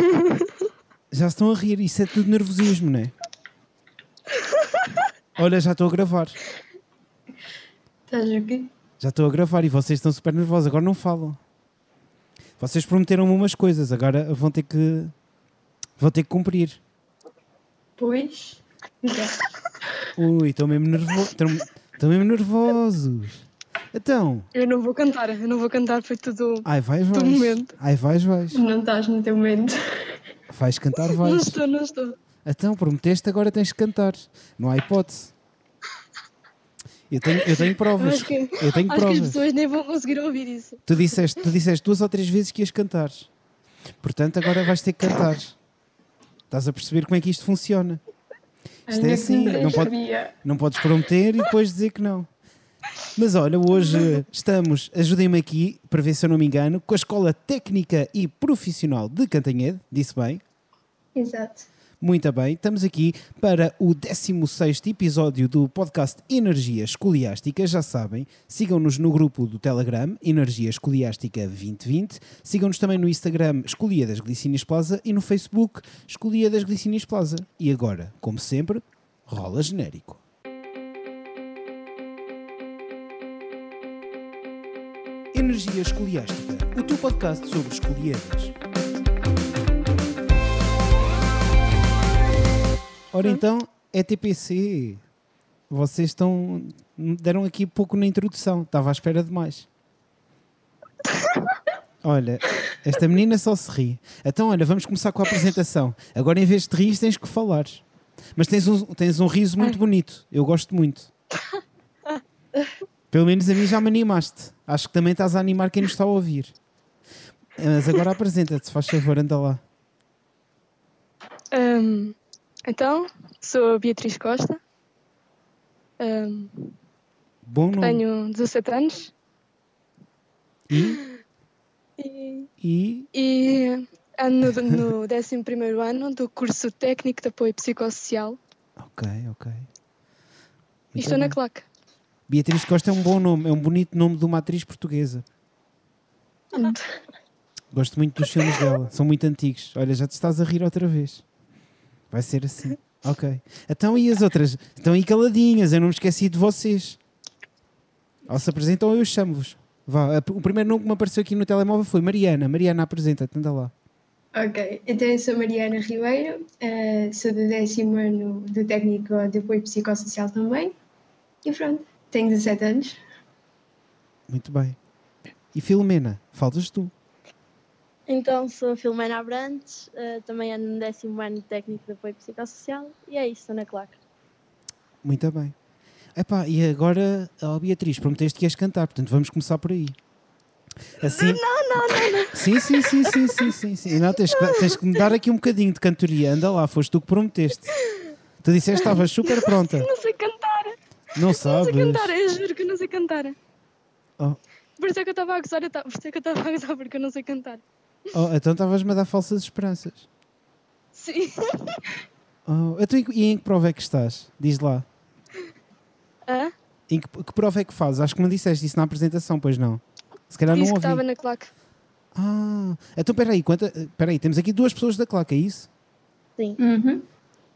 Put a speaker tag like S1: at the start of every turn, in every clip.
S1: Já estão a rir, isso é tudo nervosismo, não é? Olha, já estou a gravar.
S2: Estás o quê?
S1: Já estou a gravar e vocês estão super nervosos, agora não falam. Vocês prometeram-me umas coisas, agora vão ter que. vão ter que cumprir.
S2: Pois.
S1: Ui, estão mesmo nervosos. Estão mesmo nervosos. Então.
S3: Eu não vou cantar, eu não vou cantar, foi tudo.
S1: Ai, vais,
S3: Do
S1: vais.
S3: momento.
S1: Ai, vais, vais.
S2: Não estás no teu momento.
S1: Vais cantar,
S3: Não
S1: vais.
S3: estou, não estou.
S1: Então, prometeste, agora tens que cantar. Não há hipótese. Eu tenho, eu tenho provas.
S3: Acho que,
S1: Eu tenho
S3: acho que as
S1: provas.
S3: pessoas nem vão conseguir ouvir isso.
S1: Tu disseste, tu disseste duas ou três vezes que ias cantar. Portanto, agora vais ter que cantar. Estás a perceber como é que isto funciona? Isto é assim, não pode-. Não podes prometer e depois dizer que não. Mas olha, hoje estamos, ajudem-me aqui, para ver se eu não me engano, com a Escola Técnica e Profissional de Cantanhede, disse bem,
S2: Exato.
S1: muito bem. Estamos aqui para o 16º episódio do podcast Energia Escoliástica. Já sabem, sigam-nos no grupo do Telegram, Energia Escoliástica 2020. Sigam-nos também no Instagram, Escolia das Glicínias Plaza e no Facebook, Escolia das Glicínias Plaza. E agora, como sempre, rola genérico. Energia Escoliástica, o teu podcast sobre escolhidas. Ora então, ETPC. Vocês estão. deram aqui pouco na introdução. Estava à espera de mais. Olha, esta menina só se ri. Então, olha, vamos começar com a apresentação. Agora, em vez de rir, tens que falar. Mas tens um, tens um riso muito bonito. Eu gosto muito. Pelo menos a mim já me animaste. Acho que também estás a animar quem nos está a ouvir. Mas agora apresenta-te, se faz favor, anda lá.
S3: Ahm, então, sou a Beatriz Costa. Ahm,
S1: Bom nome.
S3: tenho 17 anos
S1: E,
S3: e,
S1: e
S3: e ando no 11 ano do curso técnico de apoio psicossocial
S1: Ok, ok.
S3: e
S1: Muito
S3: estou na
S1: bem.
S3: claque.
S1: Beatriz Costa é um bom nome, é um bonito nome de uma atriz portuguesa. Gosto muito dos filmes dela, são muito antigos. Olha, já te estás a rir outra vez. Vai ser assim. Ok. Então e as outras? Estão aí caladinhas, eu não me esqueci de vocês. Ou se apresentam, eu chamo-vos. Vá, o primeiro nome que me apareceu aqui no telemóvel foi Mariana. Mariana, apresenta-te, anda lá.
S2: Ok, então eu sou Mariana Ribeiro, eh, sou do décimo ano do técnico de apoio psicossocial também. E pronto, tenho 17 anos.
S1: Muito bem. E Filomena, faltas tu.
S4: Então, sou a Filomena Abrantes, eh, também ando no décimo ano de técnico de apoio psicossocial e é isso, estou na claque.
S1: Muito bem. Epá, e agora, ó Beatriz, prometeste que ias cantar, portanto vamos começar por aí. Assim... Não, não, não, não. Sim, sim, sim, sim, sim, sim, sim. Não, tens, que, tens que me dar aqui um bocadinho de cantoria. Anda lá, foste tu que prometeste. Tu disseste que estavas super pronta.
S3: Não sei cantar,
S1: Não
S3: não
S1: sabes?
S3: sei cantar, eu juro que eu não sei cantar.
S1: Oh,
S3: Por isso é que eu estava a gozar, eu por isso é que eu estava a gozar, porque eu não sei cantar.
S1: oh, então estavas-me a dar falsas esperanças.
S3: Sim.
S1: Oh, então, e em que prova é que estás? Diz lá.
S3: Hã?
S1: Em que, que prova é que fazes? Acho que não disseste isso na apresentação, pois não. Se calhar
S3: Disse
S1: não
S3: que
S1: ouvi.
S3: estava na claque.
S1: Ah, então peraí, quanta... peraí, temos aqui duas pessoas da claque, é isso?
S4: Sim.
S2: Uhum.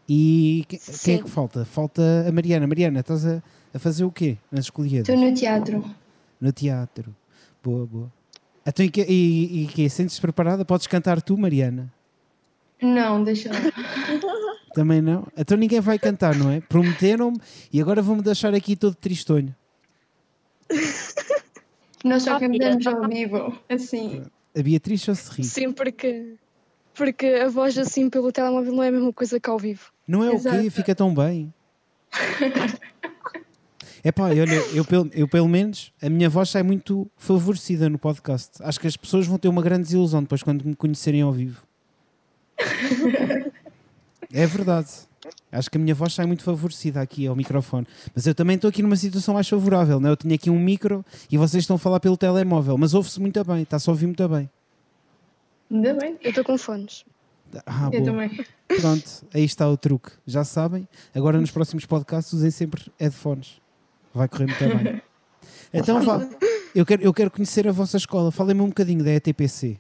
S1: E que- quem é
S4: Sim.
S1: que falta? Falta a Mariana. Mariana, estás a, a fazer o quê nas escolhidas?
S2: Estou no teatro.
S1: No teatro. Boa, boa. Então, e, que, e, e que Sentes-te preparada? Podes cantar tu, Mariana?
S2: Não, deixa lá.
S1: Também não? Então ninguém vai cantar, não é? Prometeram-me e agora vão-me deixar aqui todo tristonho.
S2: Nós só
S4: Ah,
S2: cantamos ao vivo, assim.
S1: A Beatriz só se ri.
S3: Sim, porque, porque a voz assim pelo telemóvel não é a mesma coisa que ao vivo.
S1: Não é o quê?
S2: Exato.
S1: Fica tão bem. É pá, olha, eu, pelo- eu pelo menos, a minha voz sai muito favorecida no podcast. Acho que as pessoas vão ter uma grande desilusão depois quando me conhecerem ao vivo. É verdade. Acho que a minha voz sai muito favorecida aqui ao microfone. Mas eu também estou aqui numa situação mais favorável, não é? Eu tenho aqui um micro e vocês estão a falar pelo telemóvel, mas ouve-se muito bem, está-se a ouvir muito bem.
S2: Ainda bem.
S3: Eu estou com fones.
S1: Ah,
S2: Eu
S1: boa.
S2: também.
S1: Pronto, aí está o truque. Já sabem, agora nos próximos podcasts usem sempre headphones. Vai correr muito bem. Então vá, eu quero, eu quero conhecer a vossa escola. Falem-me um bocadinho da ETPC.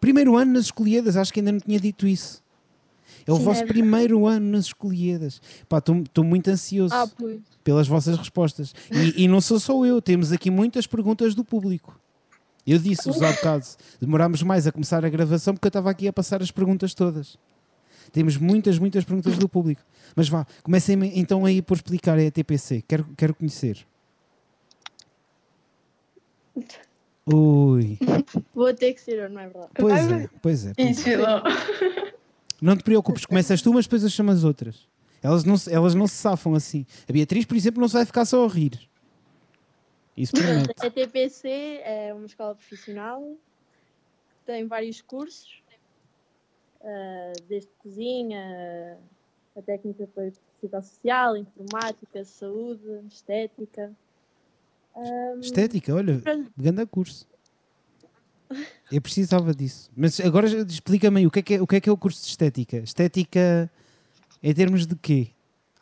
S1: Primeiro ano nas escolhidas, acho que ainda não tinha dito isso. É o
S4: Sim,
S1: vosso
S4: é
S1: primeiro ano nas escolhidas. Pá, estou muito ansioso
S3: Ah,
S1: pelas vossas respostas. E, e não sou só eu, temos aqui muitas perguntas do público. Eu disse-vos há bocado, demorámos mais a começar a gravação porque eu estava aqui a passar as perguntas todas. Temos muitas, muitas perguntas do público. Mas vá, comecem então aí por explicar a ETPC. Quero, quero conhecer. Ui,
S4: Vou ter que ser eu, não é verdade?
S1: pois é, pois é. Pois é.
S2: Filó.
S1: Não te preocupes, começas tu, mas depois as outras. Elas não, se- elas não se safam assim. A Beatriz, por exemplo, não se vai ficar só a rir.
S4: A TPC é uma escola profissional, tem vários cursos, ah, desde cozinha, a técnica de apoio psicossocial, informática, saúde, estética. Ahm,
S1: Estética, olha, grande curso. Eu precisava disso. Mas agora explica-me aí, o que, é que é, o que é que é o curso de estética? Estética em termos de quê?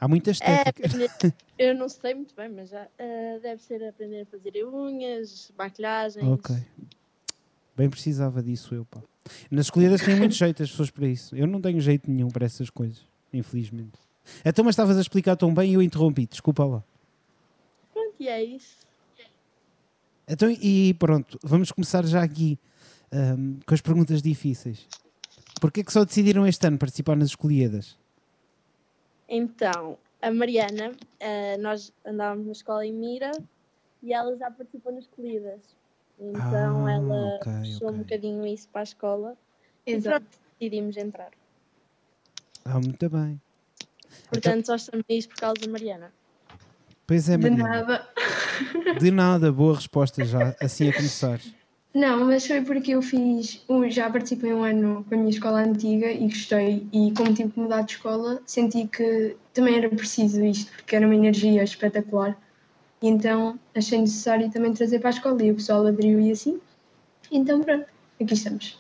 S1: Há muita
S4: É,
S1: estética.
S4: aprender- eu não sei muito bem, mas já ah, deve ser aprender a fazer unhas, maquilhagens.
S1: ok. Bem precisava disso eu, pá. Nas escolhidas têm muito jeito as pessoas para isso. Eu não tenho jeito nenhum para essas coisas, infelizmente. Então, mas estavas a explicar tão bem e eu interrompi, desculpa lá.
S4: Pronto, e é isso.
S1: Então, e pronto, vamos começar já aqui ahm, com as perguntas difíceis. Porquê é que só decidiram este ano participar nas escolhidas?
S4: Então, a Mariana, ah, nós andávamos na escola em Mira e ela já participou nas escolhidas. Então
S1: Ah,
S4: ela
S1: ok,
S4: puxou um
S1: ok.
S4: bocadinho isso para a escola e
S2: Exato.
S4: pronto, decidimos entrar.
S1: Ah, muito bem.
S4: Portanto, só estamos nisso por causa da Mariana.
S1: Pois é,
S2: De
S1: Mariana.
S2: nada.
S1: De nada, boa resposta já, assim a começar.
S2: Não, mas foi porque eu fiz. Já participei um ano com a minha escola antiga e gostei. E como tive que mudar de escola, senti que também era preciso isto, porque era uma energia espetacular. E então achei necessário também trazer para a escola e o pessoal aderiu e assim. Então pronto, aqui estamos.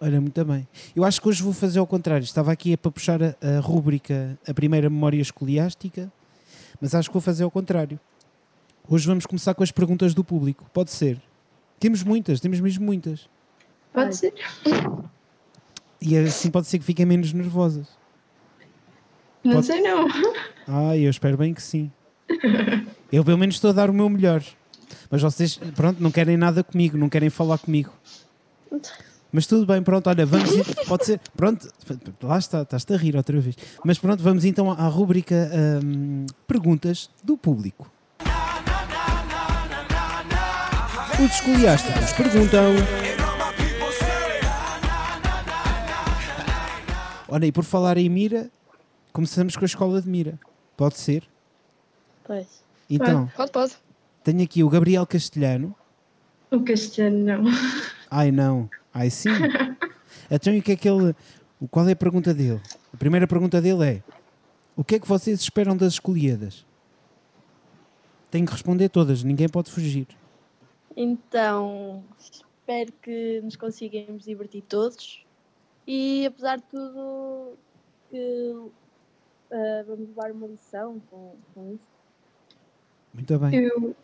S1: Olha, muito bem. Eu acho que hoje vou fazer ao contrário. Estava aqui para puxar a, a rúbrica, a primeira memória escoliástica, mas acho que vou fazer ao contrário. Hoje vamos começar com as perguntas do público. Pode ser. Temos muitas, temos mesmo muitas.
S2: Pode ser?
S1: E assim pode ser que fiquem menos nervosas.
S2: Não
S1: Pode-
S2: sei não.
S1: Ah, eu espero bem que sim. Eu pelo menos estou a dar o meu melhor. Mas vocês, pronto, não querem nada comigo, não querem falar comigo. Mas tudo bem, pronto, olha, vamos. Pode ser. Pronto, lá está, estás-te a rir outra vez. Mas pronto, vamos então à rubrica hum, Perguntas do Público. Os escoliásticos perguntam. Olha, e por falar em Mira, começamos com a escola de Mira. Pode ser?
S4: Pois.
S1: Então,
S3: Pode, pode.
S1: tenho aqui o Gabriel Castelhano.
S2: O castelhano não.
S1: Ai não, ai sim. Então e o que é que ele. o- Qual é a pergunta dele? A primeira pergunta dele é: O que é que vocês esperam das escolhidas? Tenho que responder todas, ninguém pode fugir.
S4: Então, espero que nos consigamos divertir todos e, apesar de tudo, que ah, vamos levar uma lição com, com isso.
S1: Muito bem.
S2: Eu,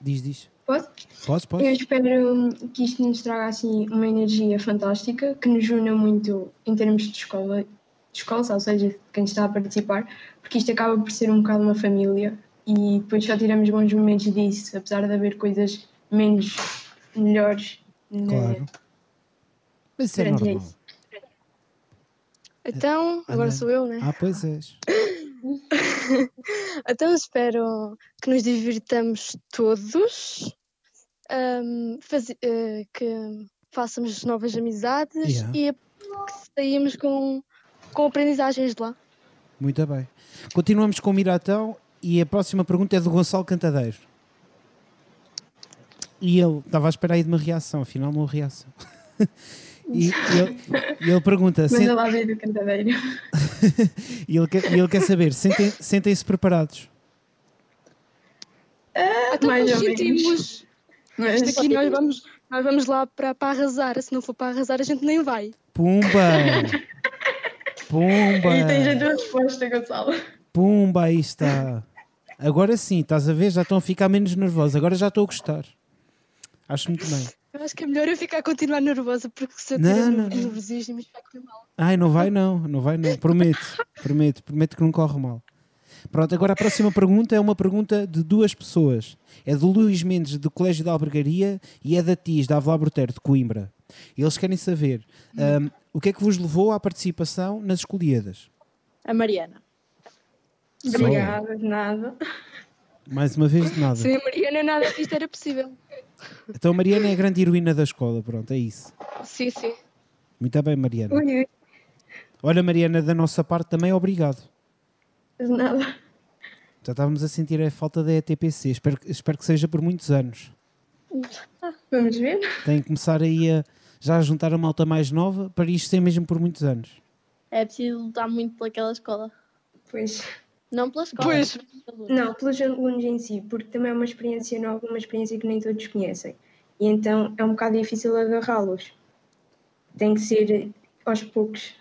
S1: Diz, diz.
S2: posso?
S1: Podes,
S2: Eu
S1: podes?
S2: espero que isto nos traga assim uma energia fantástica, que nos una muito em termos de escola, de escola, ou seja, de quem está a participar, porque isto acaba por ser um bocado uma família e depois só tiramos bons momentos disso, apesar de haver coisas menos melhores na-
S1: Claro. Mas isso é normal.
S2: isso.
S3: Então, agora
S1: Ana.
S3: sou eu, né?
S1: Ah, pois és.
S3: Então espero que nos divirtamos todos, ahm, faze- eh, que façamos novas amizades
S1: Yeah.
S3: e que saímos com, com aprendizagens de lá.
S1: Muito bem. Continuamos com o Miratão e a próxima pergunta é do Gonçalo Cantadeiro. E ele estava à espera aí de uma reação, afinal não reação. e, e ele, e ele pergunta,
S2: Mas
S1: sen-
S2: a lá ver do cantadeiro.
S1: e ele quer, e ele quer saber, sentem- sentem-se preparados?
S3: Até
S2: mais
S3: nós
S2: ou menos.
S3: sentimos.
S2: Mas
S3: Isto aqui nós vamos, nós vamos lá para, para arrasar. Se não for para arrasar, a gente nem vai.
S1: Pumba! Pumba!
S2: aí tens a tua resposta, Gonçalo.
S1: Pumba, aí está. Agora sim, estás a ver? Já estão a ficar menos nervosos. Agora já estou a gostar. Acho muito bem.
S3: Eu acho que é melhor eu ficar a continuar nervosa, porque se eu
S1: Não,
S3: tiver nervosismo, isto vai correr mal.
S1: Ai, não vai não, não vai não. Prometo, prometo, prometo que não corre mal. Pronto, agora a próxima pergunta é uma pergunta de duas pessoas. É do Luís Mendes, do Colégio da Albergaria, e é da Tis, da Avelar Brotero, de Coimbra. Eles querem saber ahm, o que é que vos levou à participação nas escolhidas?
S4: A Mariana.
S2: Obrigada, de nada.
S1: Mais uma vez, de nada.
S3: Sem a Mariana, nada disto era possível.
S1: Então, a Mariana é a grande heroína da escola, pronto, é isso.
S3: Sim, sim.
S1: Muito bem, Mariana.
S2: Ui, ui,
S1: Olha, Mariana, da nossa parte também, obrigado.
S2: de nada.
S1: Já estávamos a sentir a falta da ETPC. Espero, espero que seja por muitos anos.
S2: Vamos ver?
S1: Tem que começar aí a já a juntar a malta mais nova para isto ser mesmo por muitos anos.
S4: É preciso lutar muito pelaquela escola.
S2: Pois.
S4: Não pela escola.
S3: Pois.
S2: Não, pelos alunos em si, porque também é uma experiência nova, uma experiência que nem todos conhecem. E então é um bocado difícil agarrá-los. Tem que ser aos poucos.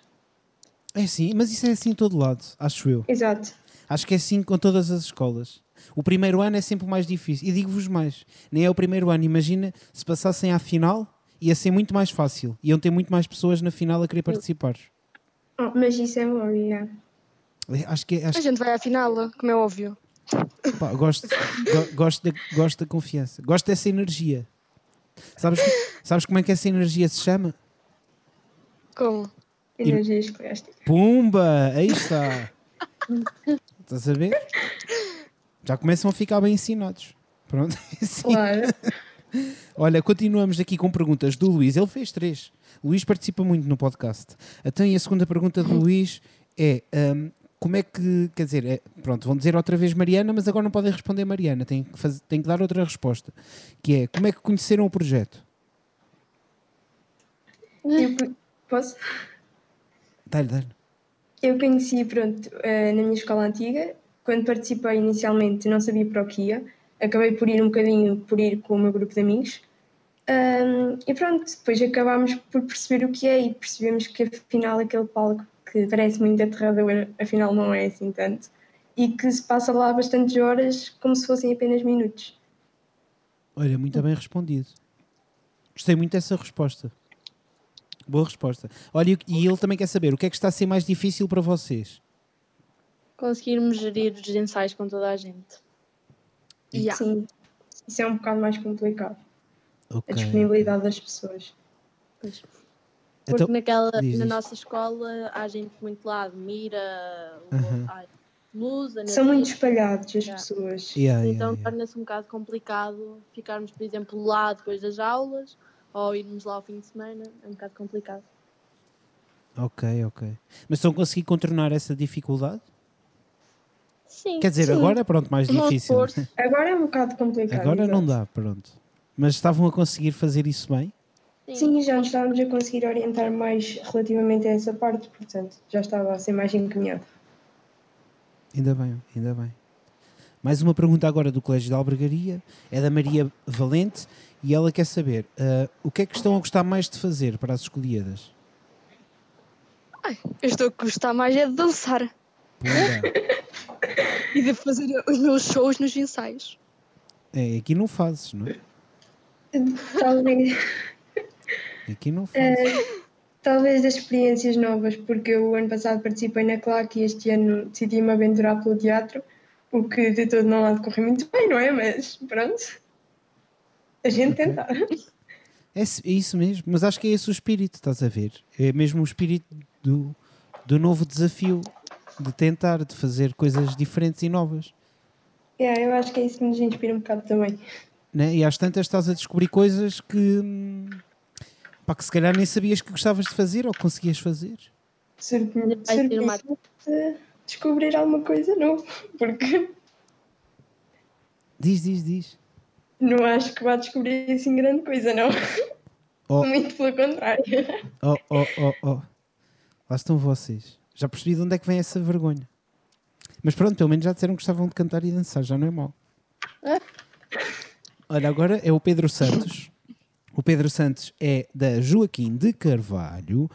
S1: É assim, mas isso é assim em todo lado, acho eu.
S2: Exato.
S1: Acho que é assim com todas as escolas. O primeiro ano é sempre o mais difícil. E digo-vos mais, nem é o primeiro ano. Imagina se passassem à final, ia ser muito mais fácil. Iam ter muito mais pessoas na final a querer participar.
S2: Oh, mas isso é bom, yeah.
S1: É, Acho que,
S3: A
S1: acho,
S3: gente vai à final, como é óbvio.
S1: pá, gosto, go- gosto, da, gosto da confiança. Gosto dessa energia. Sabes, sabes como é que essa energia se chama?
S3: Como?
S2: Energia escolástica.
S1: Pumba! Aí está! Estás a ver? Já começam a ficar bem ensinados. Pronto. é assim.
S2: Claro.
S1: Olha, continuamos aqui com perguntas do Luís. Ele fez três. O Luís participa muito no podcast. Então, e a segunda pergunta do Luís é: hum, como é que. Quer dizer, é- pronto, vão dizer outra vez Mariana, mas agora não podem responder Mariana. Tem que, faz- tem que dar outra resposta. Que é: como é que conheceram o projeto?
S2: Eu posso?
S1: Dá-lhe, dá-lhe.
S2: Eu conheci, pronto, eh, na minha escola antiga. Quando participei inicialmente não sabia para o que ia. Acabei por ir um bocadinho, por ir com o meu grupo de amigos. Ahm, e pronto, depois acabámos por perceber o que é e percebemos que afinal aquele palco que parece muito aterrador, afinal não é assim tanto. E que se passa lá bastantes horas como se fossem apenas minutos.
S1: Olha, muito bem respondido. Gostei muito dessa resposta. Boa resposta. Olha, e ele também quer saber o que é que está a ser mais difícil para vocês?
S4: Conseguirmos gerir os ensaios com toda a gente.
S3: Yeah.
S2: Sim, isso é um bocado mais complicado.
S1: Ok.
S2: A disponibilidade das pessoas.
S4: Pois. Porque
S1: Então,
S4: naquela,
S1: diz,
S4: na
S1: diz.
S4: nossa escola há gente muito lá, admira, ai, luz,
S2: São
S4: energia.
S2: muito espalhados as
S4: Yeah.
S2: pessoas.
S1: yeah, yeah,
S4: Então
S1: yeah.
S4: torna-se um bocado complicado ficarmos, por exemplo, lá depois das aulas ou irmos lá ao fim de semana. É um bocado complicado.
S1: Ok, ok. Mas estão a conseguir contornar essa dificuldade?
S4: Sim.
S1: Quer dizer,
S2: Sim.
S1: agora pronto, mais
S4: Um
S1: difícil.
S2: Agora é um bocado complicado.
S1: Agora não dá, pronto. Mas estavam a conseguir fazer isso bem?
S4: Sim.
S2: Sim, já nos estávamos a conseguir orientar mais relativamente a essa parte, portanto, já estava a ser mais encaminhado.
S1: Ainda bem, ainda bem. Mais uma pergunta agora do Colégio de Albergaria. É da Maria Valente e ela quer saber ah, o que é que estão a gostar mais de fazer para as escolhidas?
S3: Eu estou a gostar mais é de dançar
S1: Pumba.
S3: e de fazer os meus shows nos ensaios.
S1: É, aqui não fazes, não é?
S2: Talvez,
S1: Aqui não fazes.
S2: talvez das experiências novas, porque eu o ano passado participei na CLAC e este ano decidi-me aventurar pelo teatro, o que de todo não há de correr muito bem, não é? Mas pronto, a gente
S1: Ok.
S2: tentar.
S1: É, é isso mesmo, mas acho que é esse o espírito, estás a ver? É mesmo o espírito do, do novo desafio, de tentar, de fazer coisas diferentes e novas.
S2: Yeah, eu acho que é isso que nos inspira um bocado também.
S1: né? E às tantas estás a descobrir coisas que, hum, pá, que se calhar nem sabias que gostavas de fazer ou conseguias fazer.
S4: Ser uma-
S2: surpreendente descobrir alguma coisa nova, porque
S1: Diz, diz, diz.
S2: não acho que vá descobrir assim grande coisa, não.
S1: Oh,
S2: Muito pelo contrário.
S1: oh, oh, oh, oh. Lá estão vocês. Já percebi de onde é que vem essa vergonha. Mas pronto, pelo menos já disseram que gostavam de cantar e dançar, já não é mau. Olha, agora é o Pedro Santos. O Pedro Santos é da Joaquim de Carvalho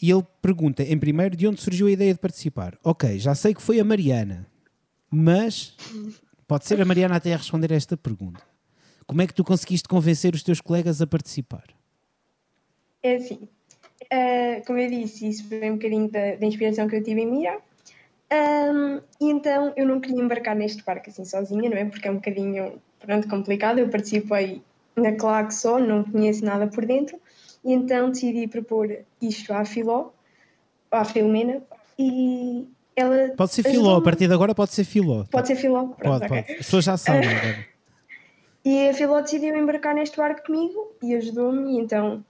S1: e ele pergunta, em primeiro, de onde surgiu a ideia de participar. Ok, já sei que foi a Mariana, mas pode ser a Mariana até a responder a esta pergunta. Como é que tu conseguiste convencer os teus colegas a participar?
S2: É assim, uh, como eu disse, isso foi um bocadinho da, da inspiração que eu tive em Mira. Um, e então eu não queria embarcar neste parque assim sozinha, não é? Porque é um bocadinho pronto, complicado. Eu participei na claque só, não conheço nada por dentro. E então decidi propor isto à Filó, à Filomena, e ela.
S1: Pode ser Filó, a partir de agora pode ser Filó.
S2: Pode ser Filó,
S1: pronto, pode, okay. pode. As pessoas já sabem.
S2: E a Filó decidiu embarcar neste barco comigo e ajudou-me, e então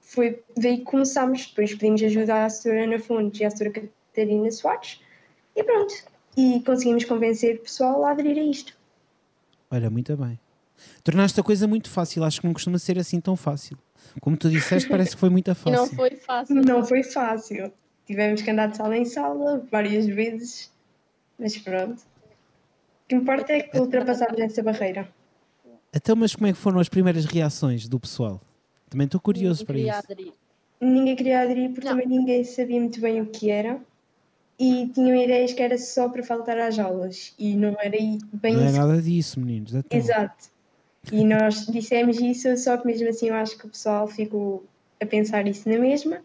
S2: foi daí que começámos. Depois pedimos ajuda à Sra. Ana Fontes e à Sra. Catarina Swatch, e pronto. E conseguimos convencer o pessoal a aderir a isto.
S1: Olha, muito bem. Tornaste a coisa muito fácil, acho que não costuma ser assim tão fácil. Como tu disseste, parece que foi muito fácil.
S4: Não foi fácil.
S2: Não foi fácil. Tivemos que andar de sala em sala várias vezes, mas pronto. O que importa é que ultrapassamos essa barreira.
S1: Então, mas como é que foram as primeiras reações do pessoal? Também estou curioso para isso.
S2: Aderir. Ninguém queria aderir porque não. também ninguém sabia muito bem o que era e tinham ideias que era só para faltar às aulas e não era bem
S1: Não é nada disso, meninos.
S2: Então. Exato. E nós dissemos isso, só que mesmo assim eu acho que o pessoal ficou a pensar isso na mesma.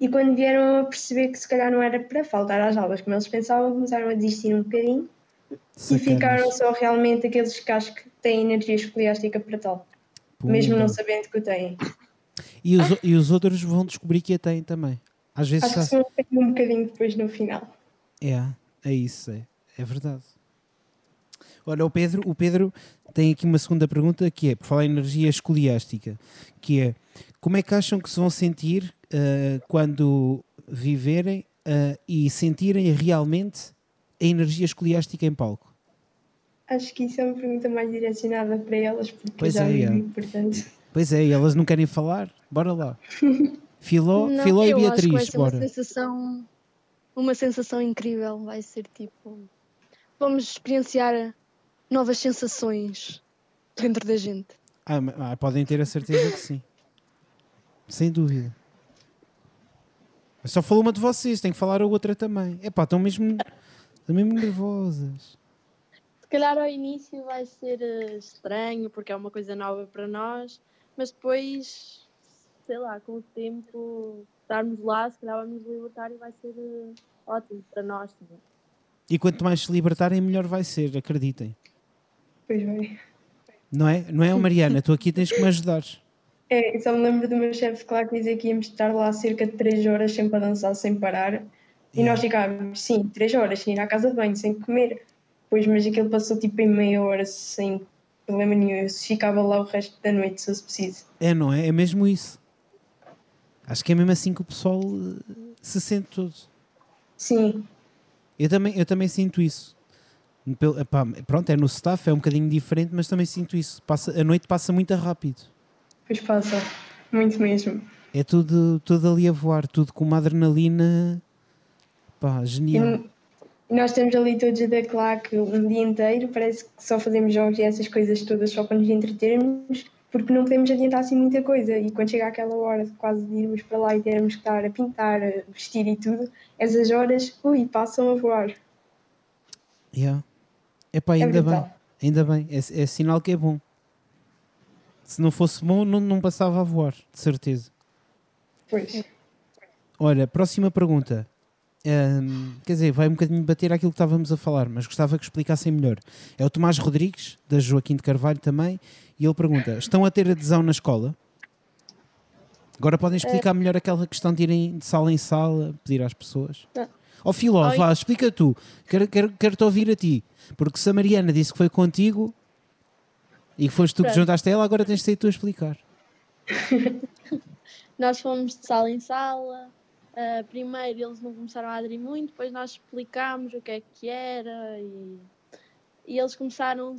S2: E quando vieram a perceber que se calhar não era para faltar às aulas como eles pensavam, começaram a desistir um bocadinho Sacanas. e ficaram só realmente aqueles que acho que têm energia escoliástica para tal, mesmo não sabendo que o têm.
S1: E os, e os outros vão descobrir que a têm também. Às vezes
S2: Acho já... que um bocadinho depois no final.
S1: É, é isso, é, é verdade. Olha, o Pedro, o Pedro tem aqui uma segunda pergunta que é, por falar em energia escoliástica, que é como é que acham que se vão sentir uh, quando viverem uh, e sentirem realmente a energia escoliástica em palco?
S2: Acho que isso é uma pergunta mais direcionada para elas, porque pois já é, é. portanto.
S1: Pois é, elas não querem falar? Bora lá. Filó, não, Filó e Beatriz, bora.
S3: Uma sensação, uma sensação incrível, vai ser tipo. Vamos experienciar novas sensações dentro da gente.
S1: Ah, ah, podem ter a certeza que sim. Sem dúvida. Eu só falou uma de vocês, tem que falar a outra também. É pá, estão mesmo, estão mesmo nervosas.
S4: Se calhar ao início vai ser uh, estranho, porque é uma coisa nova para nós, mas depois sei lá, com o tempo, estarmos lá, se calhar vamos nos libertar e vai ser uh, ótimo para nós também.
S1: E quanto mais se libertarem, melhor vai ser, acreditem.
S2: Pois bem.
S1: Não é? Não é, Mariana? tu aqui tens que me ajudar.
S2: É, só me lembro do meu chefe claro que dizia que íamos estar lá cerca de 3 horas sempre a dançar sem parar. E yeah. nós ficávamos, sim, 3 horas, sem ir à casa de banho, sem comer. Pois, mas aquilo passou tipo em meia hora sem problema nenhum. Eu ficava lá o resto da noite, se fosse preciso.
S1: É, não é? É mesmo isso. Acho que é mesmo assim que o pessoal eh, se sente todo.
S2: Sim.
S1: Eu também, eu também sinto isso. Epá, pronto, é no staff, é um bocadinho diferente, mas também sinto isso. Passa, a noite passa muito rápido.
S2: Pois passa, muito mesmo.
S1: É tudo, tudo ali a voar, tudo com uma adrenalina pá, genial.
S2: E nós estamos ali todos a declarar que um dia inteiro parece que só fazemos jogos e essas coisas todas só para nos entretermos porque não podemos adiantar assim muita coisa. E quando chega aquela hora de quase de irmos para lá e termos que estar a pintar, a vestir e tudo, essas horas, ui, passam a voar.
S1: Yeah. Epá, é ainda bem, ainda bem, é, é, sinal que é bom. Se não fosse bom, não, não passava a voar, de certeza.
S2: Pois.
S1: Olha, próxima pergunta. Um, quer dizer, vai um bocadinho bater aquilo que estávamos a falar, mas gostava que explicassem melhor. É o Tomás Rodrigues, da Joaquim de Carvalho também, e ele pergunta: estão a ter adesão na escola? Agora podem explicar é. melhor aquela questão de irem de sala em sala, pedir às pessoas. Ó oh, Filó, vá, explica tu. Quero, quero, quero ouvir a ti. Porque se a Mariana disse que foi contigo e que foste tu que juntaste a ela, agora tens de ser tu a explicar.
S4: Nós fomos de sala em sala. Uh, primeiro eles não começaram a aderir muito, depois nós explicámos o que é que era e, e eles começaram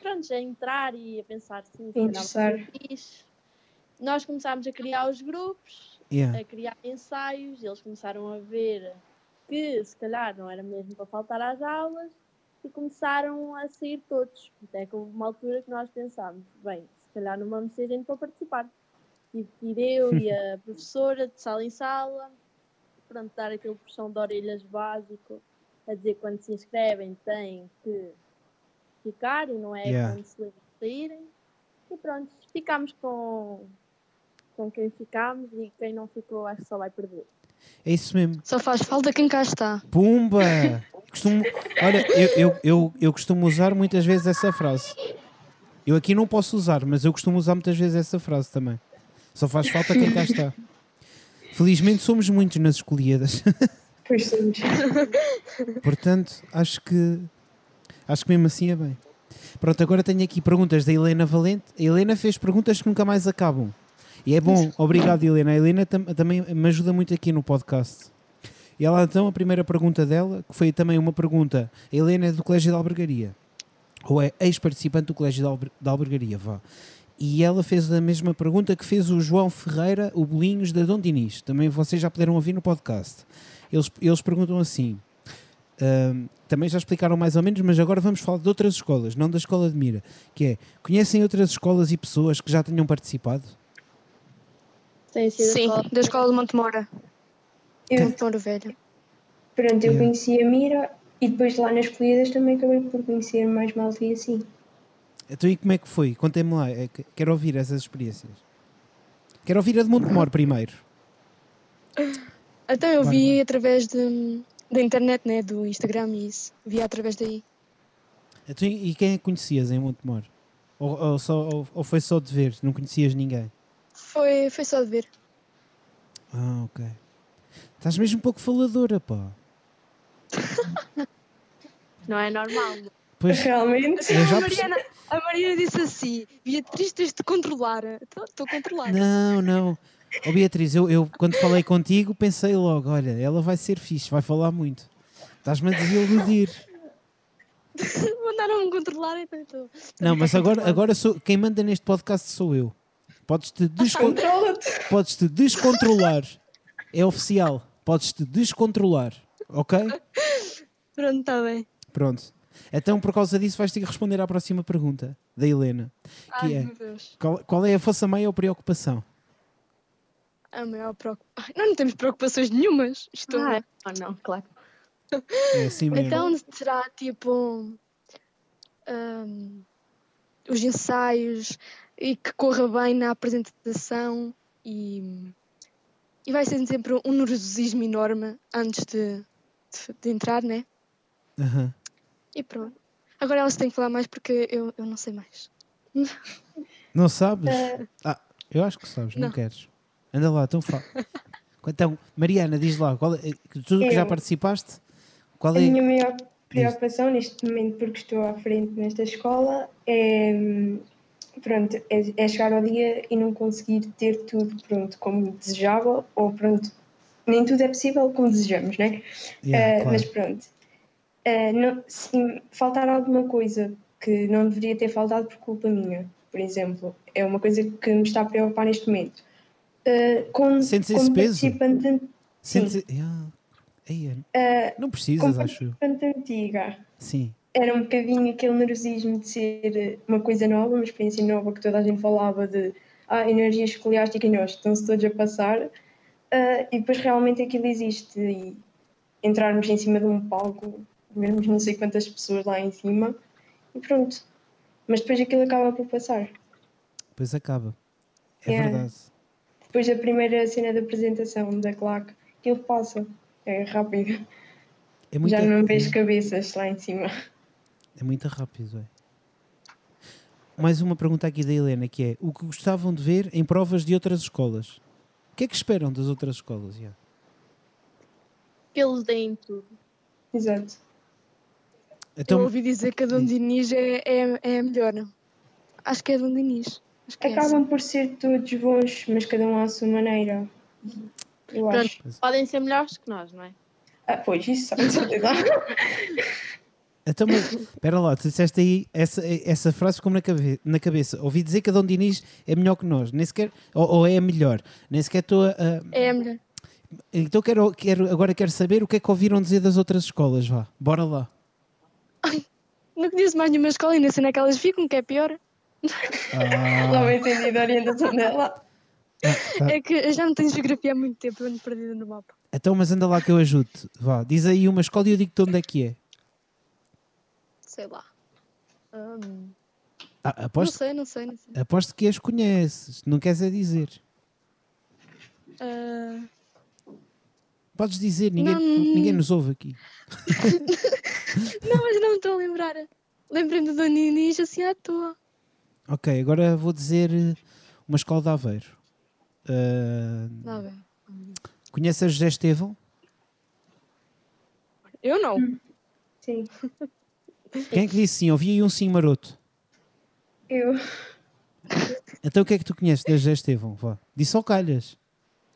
S4: pronto, a entrar e a pensar sim, fixe. Nós começámos a criar os grupos, yeah. a criar ensaios, eles começaram a ver que se calhar não era mesmo para faltar às aulas e começaram a sair todos. Até que houve uma altura que nós pensámos, bem, se calhar não vamos ser gente para participar. Tive que ir eu e a professora de sala em sala, pronto, dar aquele puxão de orelhas básico, a dizer quando se inscrevem têm que ficar e não é yeah. quando se saírem. E pronto, ficámos com, com quem ficámos e quem não ficou acho que só vai perder.
S1: É isso mesmo.
S3: Só faz falta quem cá está.
S1: Pumba! Costumo, olha, eu, eu, eu, eu costumo usar muitas vezes essa frase. Eu aqui não posso usar, mas eu costumo usar muitas vezes essa frase também. Só faz falta quem cá está. Felizmente somos muitos nas escolhidas.
S2: Pois somos.
S1: Portanto, acho que acho que mesmo assim é bem. Pronto, agora tenho aqui perguntas da Helena Valente. A Helena fez perguntas que nunca mais acabam. E é bom, obrigado Helena. A Helena tam- também me ajuda muito aqui no podcast. E ela então, a primeira pergunta dela, que foi também uma pergunta, a Helena é do Colégio de Albergaria. Ou é ex-participante do Colégio de Alber- de Albergaria, vá. E ela fez a mesma pergunta que fez o João Ferreira, o Bolinhos da Dom Dinis. Também vocês já puderam ouvir no podcast. Eles, eles perguntam assim: Ahm, também já explicaram mais ou menos, mas agora vamos falar de outras escolas, não da escola de Mira. Que é: conhecem outras escolas e pessoas que já tenham participado?
S4: Tem sido
S3: Sim,
S4: só-
S3: da escola de Montemora.
S2: Eu,
S3: Montemora Velho.
S2: pronto, eu conheci a Mira e depois lá nas escolhidas também acabei por conhecer mais malta e assim.
S1: Então, e como é que foi? Contem-me lá, é que- quero ouvir essas experiências. Quero ouvir a de Montemor primeiro.
S3: Então eu vi
S1: vai.
S3: através de, da internet, né? Do Instagram e isso. Via através daí.
S1: Então, e quem é que conhecias em Montemor? Ou, ou, só, ou, ou foi só de ver? Não conhecias ninguém?
S3: Foi, foi só de ver.
S1: Ah, ok. Estás mesmo um pouco faladora, pá.
S4: Não é normal.
S1: Pois,
S2: Realmente.
S1: eu já
S3: a. Mariana, a Mariana disse assim: Beatriz, tens de controlar. Então, Estou a controlar.
S1: Não, não. Ó Beatriz, eu, eu quando falei contigo pensei logo, olha, ela vai ser fixe, vai falar muito. Estás-me a desiludir.
S3: Mandaram-me controlar, então estou.
S1: Não, mas agora, agora sou, quem manda neste podcast sou eu. Podes-te descon
S2: Controla-te.
S1: podes-te descontrolar. É oficial. Podes-te descontrolar. Ok?
S3: Pronto, está bem.
S1: Pronto. Então, por causa disso, vais ter que responder à próxima pergunta da Helena. Que
S3: Ai,
S1: é?
S3: meu Deus.
S1: Qual, qual é a vossa maior preocupação?
S3: A maior preocupação. Nós não temos preocupações nenhumas. Isto
S4: Ah,
S3: é.
S4: não, não, claro.
S1: É assim mesmo.
S3: Então será tipo hum, os ensaios e que corra bem na apresentação e, e vai ser sempre um nervosismo enorme antes de, de, de entrar, né?
S1: Aham.
S3: E pronto. Agora elas têm que falar mais porque eu, eu não sei mais.
S1: Não sabes?
S2: Eh,
S1: Ah, eu acho que sabes, não,
S3: Não.
S1: queres. Anda lá, então fala. Então, Mariana, diz lá, qual é, tudo que já
S2: Eu.
S1: participaste, qual
S2: A
S1: é.
S2: minha maior preocupação neste momento, porque estou à frente nesta escola, é, hum, pronto, é, é chegar ao dia e não conseguir ter tudo pronto como desejava, ou pronto, nem tudo é possível como desejamos, né?
S1: Yeah,
S2: Eh,
S1: claro.
S2: Mas pronto, Eh, não, se faltar alguma coisa que não deveria ter faltado por culpa minha, por exemplo, é uma coisa que me está a preocupar neste momento. Eh, com,
S1: Sentes esse
S2: como
S1: peso?
S2: participante,
S1: Sentes- Yeah. Ei,
S2: eh,
S1: não precisas,
S2: como
S1: acho eu.
S2: antiga,
S1: Sim.
S2: Era um bocadinho aquele nervosismo de ser uma coisa nova, uma experiência nova que toda a gente falava de ah, energia escoliástica e nós estão-se todos a passar ah, e depois realmente aquilo existe e entrarmos em cima de um palco, vermos não sei quantas pessoas lá em cima e pronto. Mas depois aquilo acaba por passar.
S1: Depois acaba. É
S2: Yeah.
S1: verdade.
S2: Depois da primeira cena da apresentação da claque, aquilo passa. É rápido.
S1: É
S2: Já não vejo cabeças lá em cima.
S1: É muito rápido, é. Mais uma pergunta aqui da Helena, que é o que gostavam de ver em provas de outras escolas? O que é que esperam das outras escolas? yeah?
S4: Que eles deem tudo.
S2: Exato.
S3: Eu
S1: Então,
S3: ouvi dizer que a Dom Dinis é, é, é a melhor. Acho que é a Dom que é.
S2: Acabam por ser todos bons, mas cada um à sua maneira. Eu
S4: Pronto.
S2: acho.
S4: Podem ser melhores que nós, não é?
S2: Ah, pois, isso.
S1: então mas, espera lá, tu disseste aí, essa, essa frase ficou-me na, cabe- na cabeça. Ouvi dizer que a Dom Dinis é melhor que nós, nem sequer, ou, ou é a melhor, nem sequer estou a, a-
S3: É a melhor.
S1: Então quero, quero, agora quero saber o que é que ouviram dizer das outras escolas, vá. Bora lá.
S3: Não conheço mais nenhuma escola e nem sei onde é que elas ficam, que é pior.
S1: Ah,
S2: vai entender a orientação dela.
S1: tá.
S3: É que eu já não tenho geografia há muito tempo, eu ando perdida no mapa.
S1: Então, mas anda lá que eu ajudo. Vá, diz aí uma escola e eu digo-te onde é que é.
S3: Sei lá. Hum,
S1: Ah,
S3: Não
S1: aposto,
S3: sei, não sei, não sei.
S1: aposto que as conheces, não queres é dizer.
S3: Ah,
S1: Podes dizer, ninguém,
S3: Não.
S1: ninguém nos ouve aqui.
S3: não, mas não me estou a lembrar. Lembrei-me do Dona Inês assim à toa.
S1: Ok, agora vou dizer eh, uma escola de Aveiro. Ah,
S3: Não, bem.
S1: conhece a José Estevão?
S3: Eu não.
S2: Sim.
S1: Quem é que disse sim? Ouvi aí um sim maroto.
S2: Eu
S1: Então o que é que tu conheces da José Estevão? Vá. Disse ao calhas.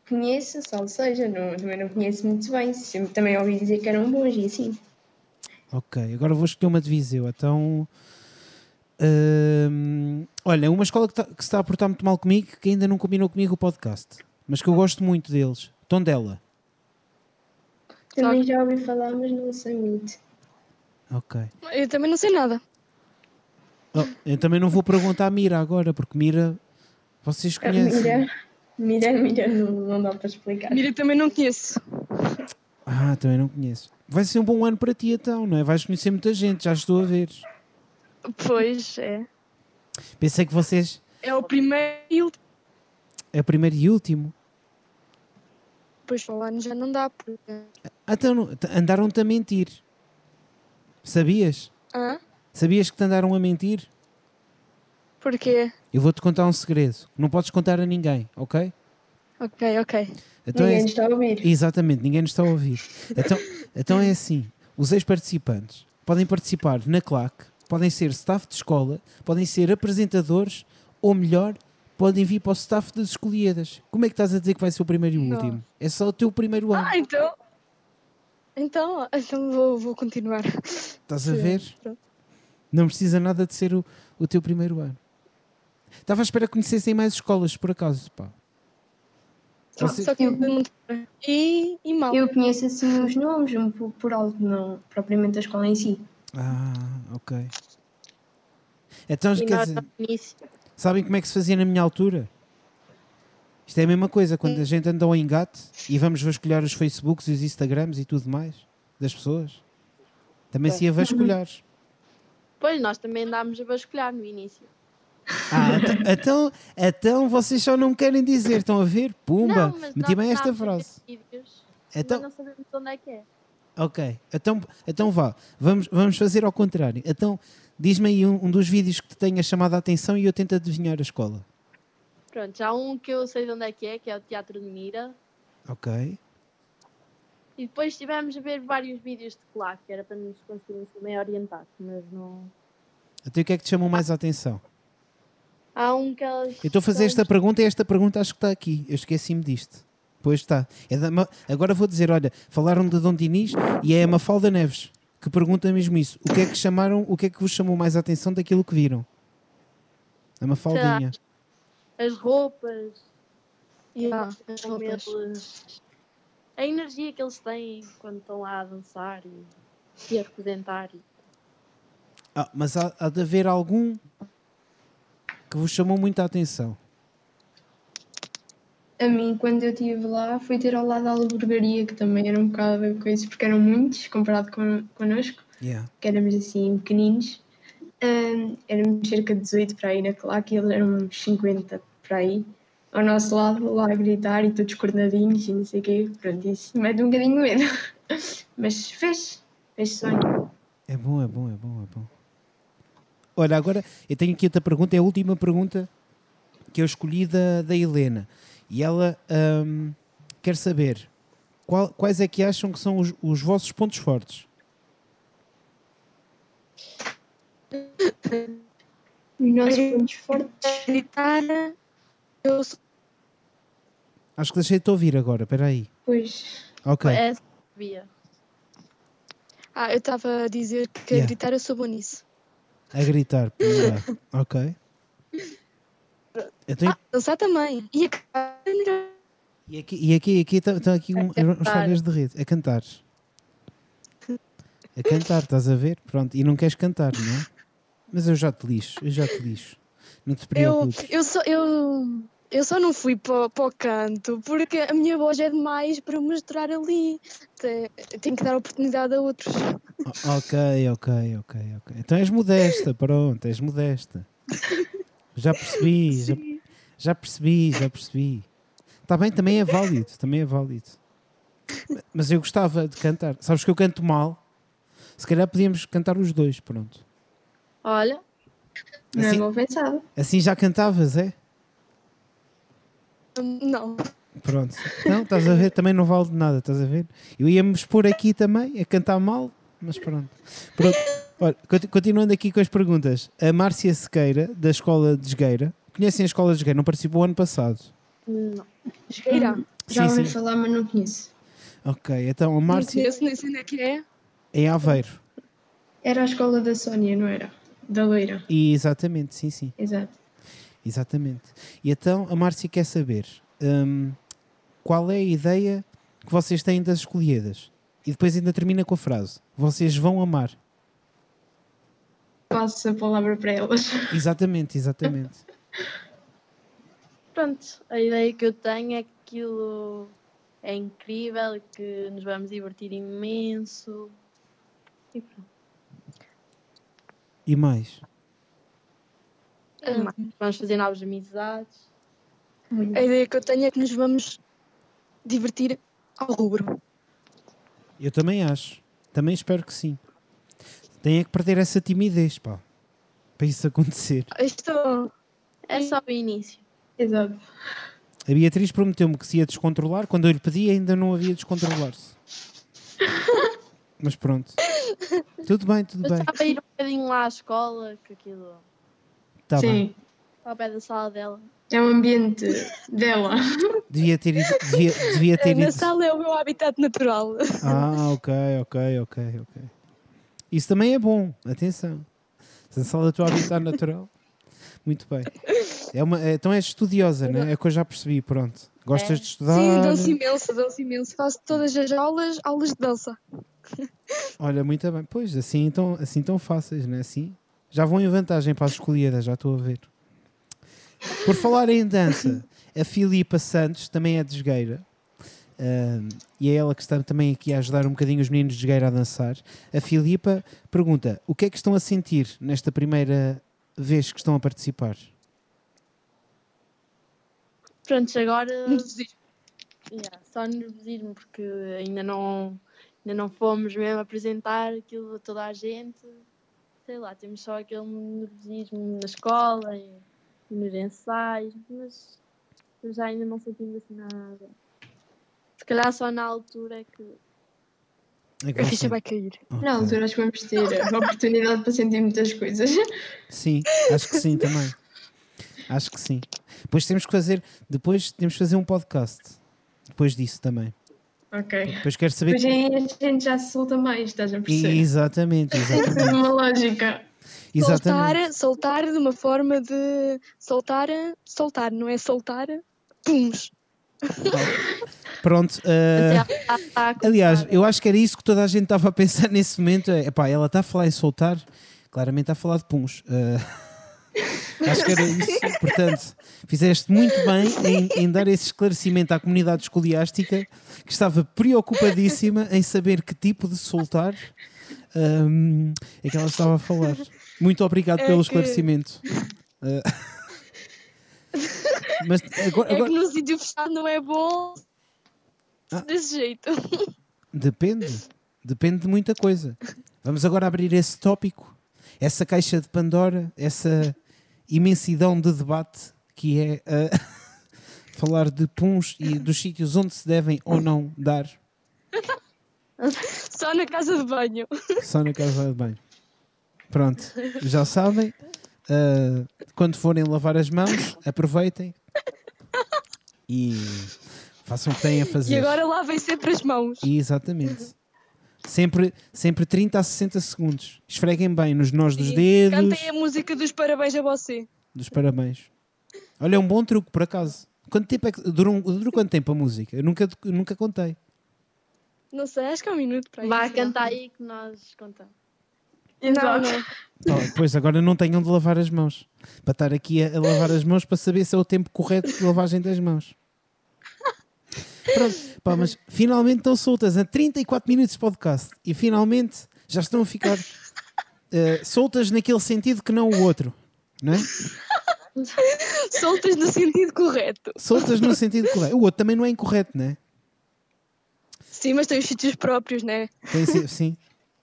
S2: conheço, salvo seja, não, também não conheço muito bem. Sempre também ouvi dizer que eram bons e assim.
S1: Ok, agora vou escolher uma de Viseu. Então, hum, olha, uma escola que, tá- que se está a portar muito mal comigo, que ainda não combinou comigo o podcast, mas que eu gosto muito deles. Tondela.
S2: Também já ouvi falar, mas não sei muito.
S1: Ok.
S3: Eu também não sei nada.
S1: Oh, eu também não vou perguntar a Mira agora, porque Mira, vocês
S2: Ah,
S1: conhecem.
S2: Mira, mira, mira, não, não dá para explicar.
S3: Mira, também não conheço.
S1: Ah, também não conheço. Vai ser um bom ano para ti então, não é? Vais conhecer muita gente, já estou a ver.
S3: Pois é.
S1: Pensei que vocês.
S3: É o primeiro e último.
S1: É o primeiro e último.
S3: Depois para o ano já não dá. Porque...
S1: Ah, Então, andaram-te a mentir. Sabias?
S3: Hã?
S1: Sabias que te andaram a mentir?
S3: Porquê?
S1: Eu vou-te contar um segredo. Não podes contar a ninguém, ok?
S3: Ok, ok.
S1: Então
S2: Ninguém
S1: é,
S2: nos está a ouvir.
S1: Exatamente, ninguém nos está a ouvir. Então, então é assim: os ex-participantes podem participar na claque, podem ser staff de escola, podem ser apresentadores, ou melhor, podem vir para o staff das escolhidas. Como é que estás a dizer que vai ser o primeiro e o
S3: Não.
S1: último? É só o teu primeiro ano.
S3: Ah, então. Então, então vou, vou continuar.
S1: Estás a ver?
S3: pronto.
S1: Não precisa nada de ser o, o teu primeiro ano. Estava à espera que conhecessem mais escolas, por acaso. Pá. Você-
S3: Só que eu muito. E, e mal.
S2: Eu conheço assim os nomes, pouco por alto, não propriamente a escola em si.
S1: Ah, ok. Então,
S4: E
S1: quer dizer, sabem como é que se fazia na minha altura? Isto é a mesma coisa, quando a gente anda ao engate e vamos vasculhar os Facebooks e os Instagrams e tudo mais das pessoas. Também se ia vasculhar.
S4: Pois, nós também andámos a vasculhar no início.
S1: Ah, então- então, vocês só não querem dizer, estão a ver? Pumba,
S4: não,
S1: meti bem esta frase.
S4: Vídeos,
S1: Então,
S4: mas não sabemos onde é que é.
S1: Ok, então, então vá, vamos, vamos fazer ao contrário. Então, diz-me aí um, um dos vídeos que te tenha chamado a atenção e eu tento adivinhar a escola.
S4: Pronto, já há um que eu sei de onde é que é, que é o Teatro de Mira.
S1: Ok,
S4: E depois estivemos a ver vários vídeos de claque, que era para nos conseguirmos também orientar, mas não.
S1: então o que é que te chamou mais a atenção?
S4: Há um que elas.
S1: Eu estou a fazer esta pergunta e esta pergunta acho que está aqui. Eu esqueci-me disto. Pois está. É da Agora vou dizer: olha, falaram de Dom Dinis e é a Mafalda Neves que pergunta mesmo isso. O que é que chamaram, o que é que vos chamou mais a atenção daquilo que viram? A Mafaldinha.
S4: As roupas,
S3: E ah, as roupas.
S4: eles- a energia que eles têm quando estão lá a dançar e, e a representar. e-
S1: Ah, mas há, há de haver algum que vos chamou muita atenção.
S2: A mim, quando eu estive lá, fui ter ao lado a albergaria, que também era um bocado coisa, porque eram muitos comparado com, connosco,
S1: Yeah.
S2: que éramos assim pequeninos. Ahm, éramos cerca de 18 para aí na claque e eles eram uns 50 para aí. Ao nosso lado, lá a gritar e todos coordenadinhos e não sei o quê. Pronto, isso mete um bocadinho medo. Mas fez, fez sonho.
S1: É bom, é bom, é bom, é bom. Olha, agora eu tenho aqui outra pergunta, é a última pergunta que eu escolhi da, da Helena. E ela quer saber qual- quais é que acham que são os, os vossos pontos fortes?
S2: Os nossos pontos fortes.
S3: Gritar. Eu sou.
S1: Acho que deixei de te ouvir agora, espera aí.
S2: Pois,
S1: Ok,
S4: É essa que via.
S3: Ah, eu estava a dizer que
S1: Yeah.
S3: a gritar eu sou boa nisso.
S1: a gritar. ok. Então,
S3: Ah, dançar também. E a é
S1: e aqui, e aqui, aqui estão estão aqui um, uns falhas de rede. A cantar. A cantar, estás a ver? Pronto, e não queres cantar, não é? Mas eu já te lixo, eu já te lixo. Não te
S3: Eu,
S1: preocupes.
S3: eu, só, eu, eu só não fui para, para o canto porque a minha voz é demais para mostrar ali. Tenho que dar oportunidade a outros.
S1: Ok, ok, ok, ok. Então és modesta, pronto, és modesta. Já percebi, já, já percebi, já percebi. Está bem, também é válido, também é válido. Mas eu gostava de cantar. Sabes que eu canto mal? Se calhar podíamos cantar os dois, pronto.
S4: Olha,
S2: Não
S1: Assim-
S2: é mal pensado.
S1: Assim já cantavas, é?
S3: Não.
S1: Pronto. Não, estás a ver? Também não vale de nada, estás a ver? Eu ia-me expor aqui também a cantar mal, mas pronto. Pronto. Conti- continuando aqui com as perguntas. A Márcia Sequeira, da Escola de Esgueira. Conhecem a Escola de Esgueira? Não participou ano passado.
S4: não.
S3: Esgueira.
S2: Já
S1: Sim,
S2: ouvi
S1: sim.
S2: falar, mas não conheço.
S1: Ok, então a
S3: Não
S1: Márcia
S3: conheço, nem sei onde é que é.
S1: é em Aveiro.
S2: Era a escola da Sónia, não era? Da Loira.
S1: E exatamente, sim, sim.
S2: Exato.
S1: Exatamente. E então a Márcia quer saber hum, qual é a ideia que vocês têm das escolhidas. E depois ainda termina com a frase: Vocês vão amar.
S2: Passo a palavra para elas.
S1: Exatamente, exatamente.
S4: Pronto, a ideia que eu tenho é que aquilo é incrível que nos vamos divertir imenso. E pronto.
S1: E mais?
S4: Vamos fazer novas amizades.
S3: A ideia que eu tenho é que nos vamos divertir ao rubro.
S1: Eu também acho. Também espero que sim. Tem é que perder essa timidez, pá. Para isso acontecer.
S3: Isto
S4: É só o início.
S2: Exato.
S1: A Beatriz prometeu-me que se ia descontrolar. Quando eu lhe pedi, ainda não havia descontrolar-se. Mas pronto. Tudo bem, tudo bem.
S4: Bastava ir um bocadinho lá à escola, que aquilo
S1: Tá
S2: Sim.
S1: bem.
S4: está ao pé da sala dela.
S2: É o ambiente dela.
S1: Devia ter ido. Devia, devia ter
S3: na
S1: ido.
S3: sala é o meu habitat natural.
S1: Ah, ok, ok, ok, ok. Isso também é bom, atenção. Se a sala da tua habitat natural. Muito bem. É uma, é- então és estudiosa, né? É o que eu já percebi, pronto. Gostas
S4: É.
S1: de estudar?
S3: Sim, danço imenso, danço imenso. Faço todas as aulas, aulas de dança.
S1: Olha, muito bem. Pois, assim então, assim tão fáceis, né? Assim, já vão em vantagem para as escolhidas, já estou a ver. Por falar em dança, a Filipa Santos também é de esgueira. Ahm, e é ela que está também aqui a ajudar um bocadinho os meninos de esgueira a dançar. A Filipa pergunta: o que é que estão a sentir nesta primeira vez que estão a participar?
S4: Prontos, agora
S3: Nervosismo.
S4: yeah, só nervosismo, porque ainda não, ainda não fomos mesmo apresentar aquilo a toda a gente. Sei lá, temos só aquele nervosismo na escola e, e nos ensaios, mas eu já ainda não sentimos assim nada. Se calhar só na altura é que.
S1: É que
S3: A ficha vai cair.
S1: Ok.
S2: Na altura acho que vamos ter a oportunidade para sentir muitas coisas.
S1: Sim, acho que sim também. Acho que sim. Depois temos que fazer, depois temos que fazer um podcast. Depois disso também.
S2: Ok.
S1: Depois quero saber.
S2: Depois aí a gente já se solta mais, estás a perceber?
S1: Exatamente, exatamente.
S2: uma lógica.
S1: exatamente.
S3: Soltar, soltar de uma forma de soltar, soltar, não é soltar, puns.
S1: Pronto.
S4: À
S1: aliás, eu acho que era isso que toda a gente estava a pensar nesse momento. É, epá, ela está a falar em soltar, claramente está a falar de puns. Eh, acho que era isso. Portanto, fizeste muito bem em, em dar esse esclarecimento à comunidade escoliástica que estava preocupadíssima em saber que tipo de soltar ehm, é que ela estava a falar. Muito obrigado
S3: É
S1: pelo
S3: que-
S1: esclarecimento. Eh, mas agora,
S3: É
S1: agora-
S3: que num sítio fechado não é bom
S1: Ah.
S3: desse jeito.
S1: Depende. Depende de muita coisa. Vamos agora abrir esse tópico, essa caixa de Pandora, essa imensidão de debate que é ah, falar de puns e dos sítios onde se devem ou não dar
S3: Só na casa de banho.
S1: só na casa de banho. Pronto, já sabem. ah, quando forem lavar as mãos, aproveitem e façam o que têm a fazer.
S3: E agora lavem sempre as mãos.
S1: Exatamente. Sempre, sempre 30 a 60 segundos. Esfreguem bem nos nós dos
S3: E
S1: dedos,
S3: Cantem a música dos parabéns a você.
S1: dos parabéns. Olha, é um bom truque, por acaso. Quanto tempo é que dura, um- dura quanto tempo a música? Eu nunca, nunca contei.
S3: Não sei, acho que é um minuto para aí.
S4: Vá cantar aí que nós contamos.
S3: Não, não.
S1: Pois agora não tenham de lavar as mãos. Para estar aqui a, a lavar as mãos para saber se é o tempo correto de lavagem das mãos. Pronto, pá, mas finalmente estão soltas a 34 minutos de podcast e finalmente já estão a ficar eh, soltas naquele sentido que não o outro. não é?
S3: Soltas no sentido correto.
S1: Soltas no sentido correto. O outro também não é incorreto, não é?
S3: Sim, mas tem os sítios próprios, né?
S1: Tem, si- sim,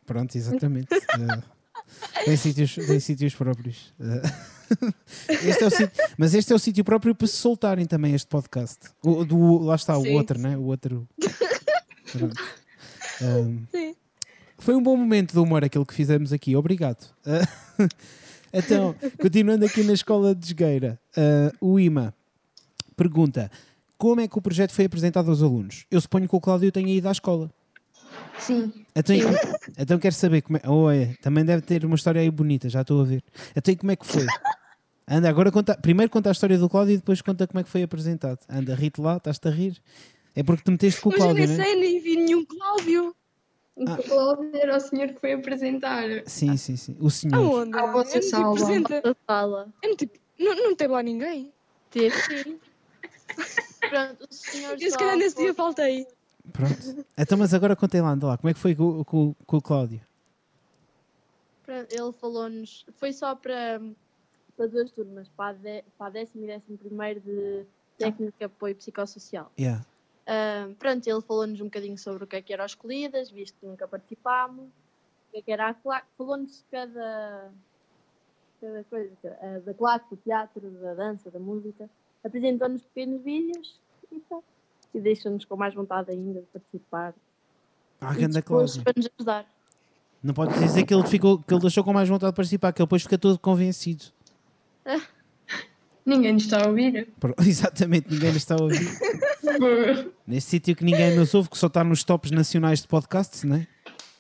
S1: pronto, exatamente. Eh, tem, sítios, tem sítios próprios. Eh, este é o sítio- mas este é o sítio próprio para se soltarem também este podcast. O, do, lá está, o
S3: Sim.
S1: outro, né? O outro. Um,
S3: Sim.
S1: foi um bom momento de humor aquele que fizemos aqui, obrigado. Uh, então, continuando aqui na escola de Esgueira, uh, o IMA pergunta: como é que o projeto foi apresentado aos alunos? Eu suponho que o Cláudio tenha ido à escola.
S2: Sim.
S1: Então, então quero saber como é. Oh, é, também deve ter uma história aí bonita, já estou a ver. Então, como é que foi? Anda, agora conta. Primeiro conta a história do Cláudio e depois conta como é que foi apresentado. Anda, ri-te lá, estás-te a rir. É porque te meteste com o
S3: Mas eu
S1: Cláudio,
S3: nem
S1: é?
S3: sei, nem vi nenhum Cláudio.
S1: Ah.
S2: O Cláudio era o senhor que foi apresentar.
S1: Sim, sim, sim. O senhor.
S3: Aonde? Eu não
S2: sala.
S4: Da sala.
S3: Eu não, tive- não, não teve lá ninguém.
S4: Teve sim. Pronto, o senhor
S3: Eu se calhar nesse dia faltei.
S1: Pronto. Então, mas agora contei lá, anda lá. Como é que foi com, com- com o Cláudio?
S4: Pronto, Ele falou-nos, foi só para, para duas turmas, para a, de, para a décimo e décimo primeiro de técnica de apoio psicossocial.
S1: Yeah.
S4: Ah, pronto, ele falou-nos um bocadinho sobre o que é que eram as escolhidas, visto que nunca participámos, o que é que era a claque, falou-nos cada, cada coisa, ah, da claque, do teatro, da dança, da música, apresentou-nos pequenos vídeos e tal. E deixou-nos com mais vontade ainda de participar.
S1: Ah,
S4: e
S1: Cláudio.
S4: para nos ajudar.
S1: Não pode dizer que ele, ficou, que ele deixou com mais vontade de participar, que ele depois fica todo convencido.
S2: Ninguém nos está a ouvir.
S1: Pro- Exatamente, ninguém nos está a ouvir. Neste sítio que ninguém nos ouve, que só está nos tops nacionais de podcasts, não é?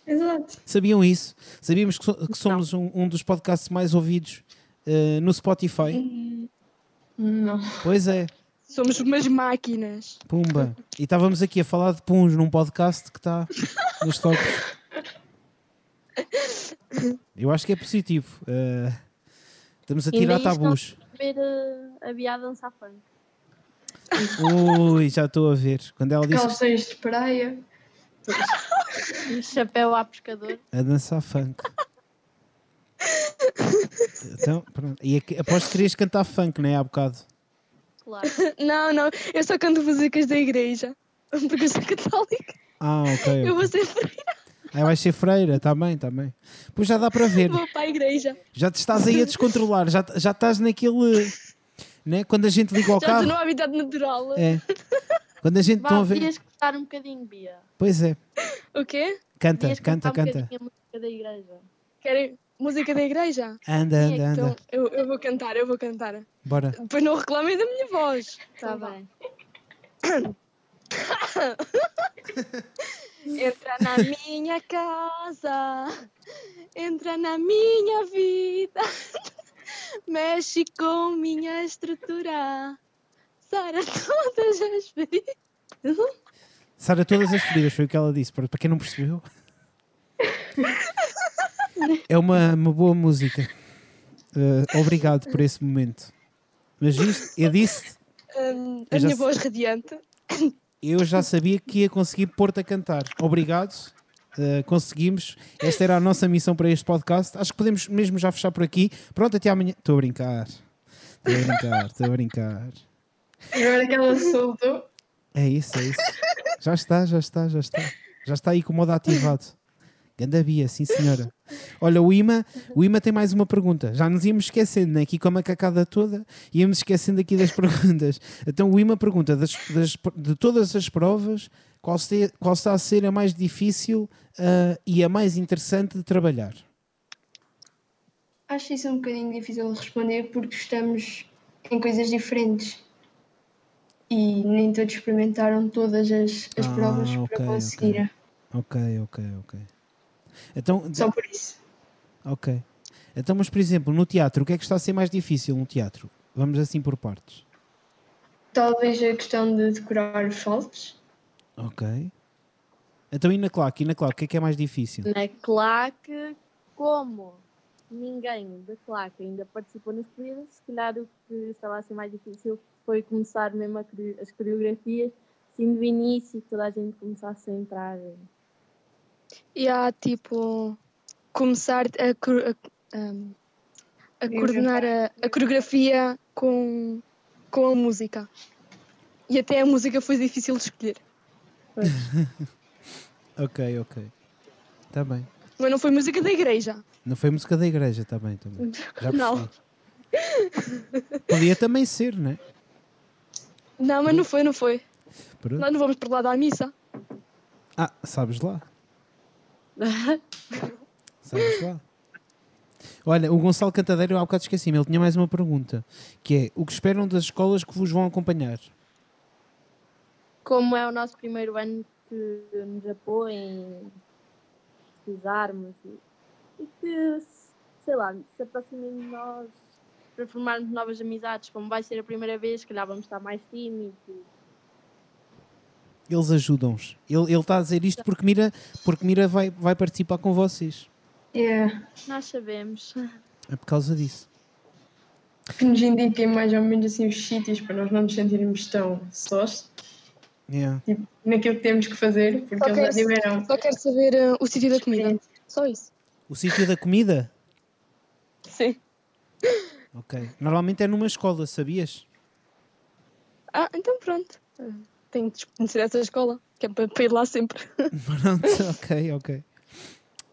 S2: Exato.
S1: Sabiam isso? Sabíamos que, so- que somos um, um dos podcasts mais ouvidos eh, no Spotify?
S2: Não.
S1: Pois é,
S3: Somos umas máquinas.
S1: pumba. E estávamos aqui a falar de puns num podcast que está nos tops. Eu acho que é positivo. Eh, estamos a tirar tabus.
S4: Ver ah, a Bia a dançar funk.
S1: Ui, já estou a ver. Quando ela disse
S2: Calções de praia.
S4: Um chapéu a pescador.
S1: a dançar funk. Então, pronto. E que- aposto que querias cantar funk, não é? Há bocado.
S4: Claro.
S3: Não, não, eu só canto músicas da igreja. Porque eu sou católica.
S1: Ah, ok.
S3: Eu vou
S1: ok. Aí vais ser freira, está bem, está bem. Pois já dá para ver.
S3: vou para a igreja.
S1: Já te estás aí a descontrolar. Já, já estás naquele. Né? Quando a gente liga ao
S3: Já estou
S1: carro.
S3: no habitat natural.
S1: É. Quando a gente
S4: Vá,
S1: a ver.
S4: Podias cantar um bocadinho, Bia.
S1: Pois é.
S3: O quê?
S1: Canta, canta,
S4: um
S1: canta.
S4: bocadinho a música da igreja.
S3: Querem música da igreja?
S1: Anda,
S4: Sim,
S1: anda, anda.
S3: Então eu, eu vou cantar, eu vou cantar.
S1: Bora.
S3: Depois não reclamem da minha voz.
S4: Está
S3: Então
S4: bem.
S3: Entra na minha casa, entra na minha vida, mexe com minha estrutura, sara todas as feridas.
S1: Sara, todas as feridas, foi o que ela disse. Para quem não percebeu. É uma, uma boa música. Eh, obrigado por esse momento. Mas isto, eu disse, Eu
S3: a minha voz radiante.
S1: Eu já sabia que ia conseguir pôr-te a cantar. Obrigado. Eh, conseguimos. Esta era a nossa missão para este podcast. Acho que podemos mesmo já fechar por aqui. Pronto, até amanhã. Estou a brincar. Estou a brincar, estou a brincar.
S2: Agora que ela soltou.
S1: É isso, é isso. Já está, já está, já está. Já está aí com o modo ativado. Ganda Bia, sim senhora. Olha, o Ima, o Ima tem mais uma pergunta. Já nos íamos esquecendo, né? Aqui com a macacada toda, íamos esquecendo aqui das perguntas. Então o Ima pergunta, das, das- de todas as provas, qual, se- qual está a ser a mais difícil ah, e a mais interessante de trabalhar?
S2: Acho isso um bocadinho difícil de responder porque estamos em coisas diferentes. E nem todos experimentaram todas as, as
S1: Ah,
S2: provas
S1: ok,
S2: para conseguir.
S1: Ok, ok, ok. Então,
S2: Só por isso.
S1: ok. Então, mas por exemplo, no teatro, o que é que está a ser mais difícil no teatro? Vamos assim por partes.
S2: Talvez a questão de decorar os saltos.
S1: Ok. Então e na claque? E na claque, o que é que é mais difícil?
S4: Na claque, como ninguém da claque ainda participou nas corridas, se calhar o que estava a ser mais difícil foi começar mesmo as coreografias, assim do início, que toda a gente começasse a entrar.
S3: E há tipo começar a, cor- a, um, a coordenar a, a coreografia com, com a música. E até a música foi difícil de escolher.
S1: Ok, ok. Está bem.
S3: Mas não foi música da igreja.
S1: Não foi música da igreja, está bem, tá bem. Já
S3: Não.
S1: Podia também ser, né?
S3: Não, mas não foi, não foi.
S1: Pronto.
S3: Nós não vamos para lá dar missa.
S1: Ah, sabes lá. Lá. Olha, o Gonçalo Cantadeiro, há bocado esqueci-me, ele tinha mais uma pergunta, que é, o que esperam das escolas que vos vão acompanhar?
S4: Como é o nosso primeiro ano que nos apoiem, precisarmos e, e que, sei lá, se aproximem de nós para formarmos novas amizades. Como vai ser a primeira vez, se calhar vamos estar mais tímidos.
S1: Eles ajudam-os. Ele ele está a dizer isto porque Mira, porque Mira vai, vai participar com vocês.
S2: É,
S4: Nós sabemos.
S1: É por causa disso.
S2: que nos indiquem mais ou menos assim os sítios para nós não nos sentirmos tão sós,
S1: Yeah.
S2: tipo, naquilo que temos que fazer, porque
S3: Só
S2: eles tiveram
S3: Só quero saber uh, o sítio da comida. Só isso.
S1: O sítio da comida?
S3: Sim.
S1: Ok. Normalmente é numa escola, sabias?
S3: Ah, então pronto. Uh, Tenho de conhecer essa escola, que é para, para ir lá sempre.
S1: Pronto, ok, ok.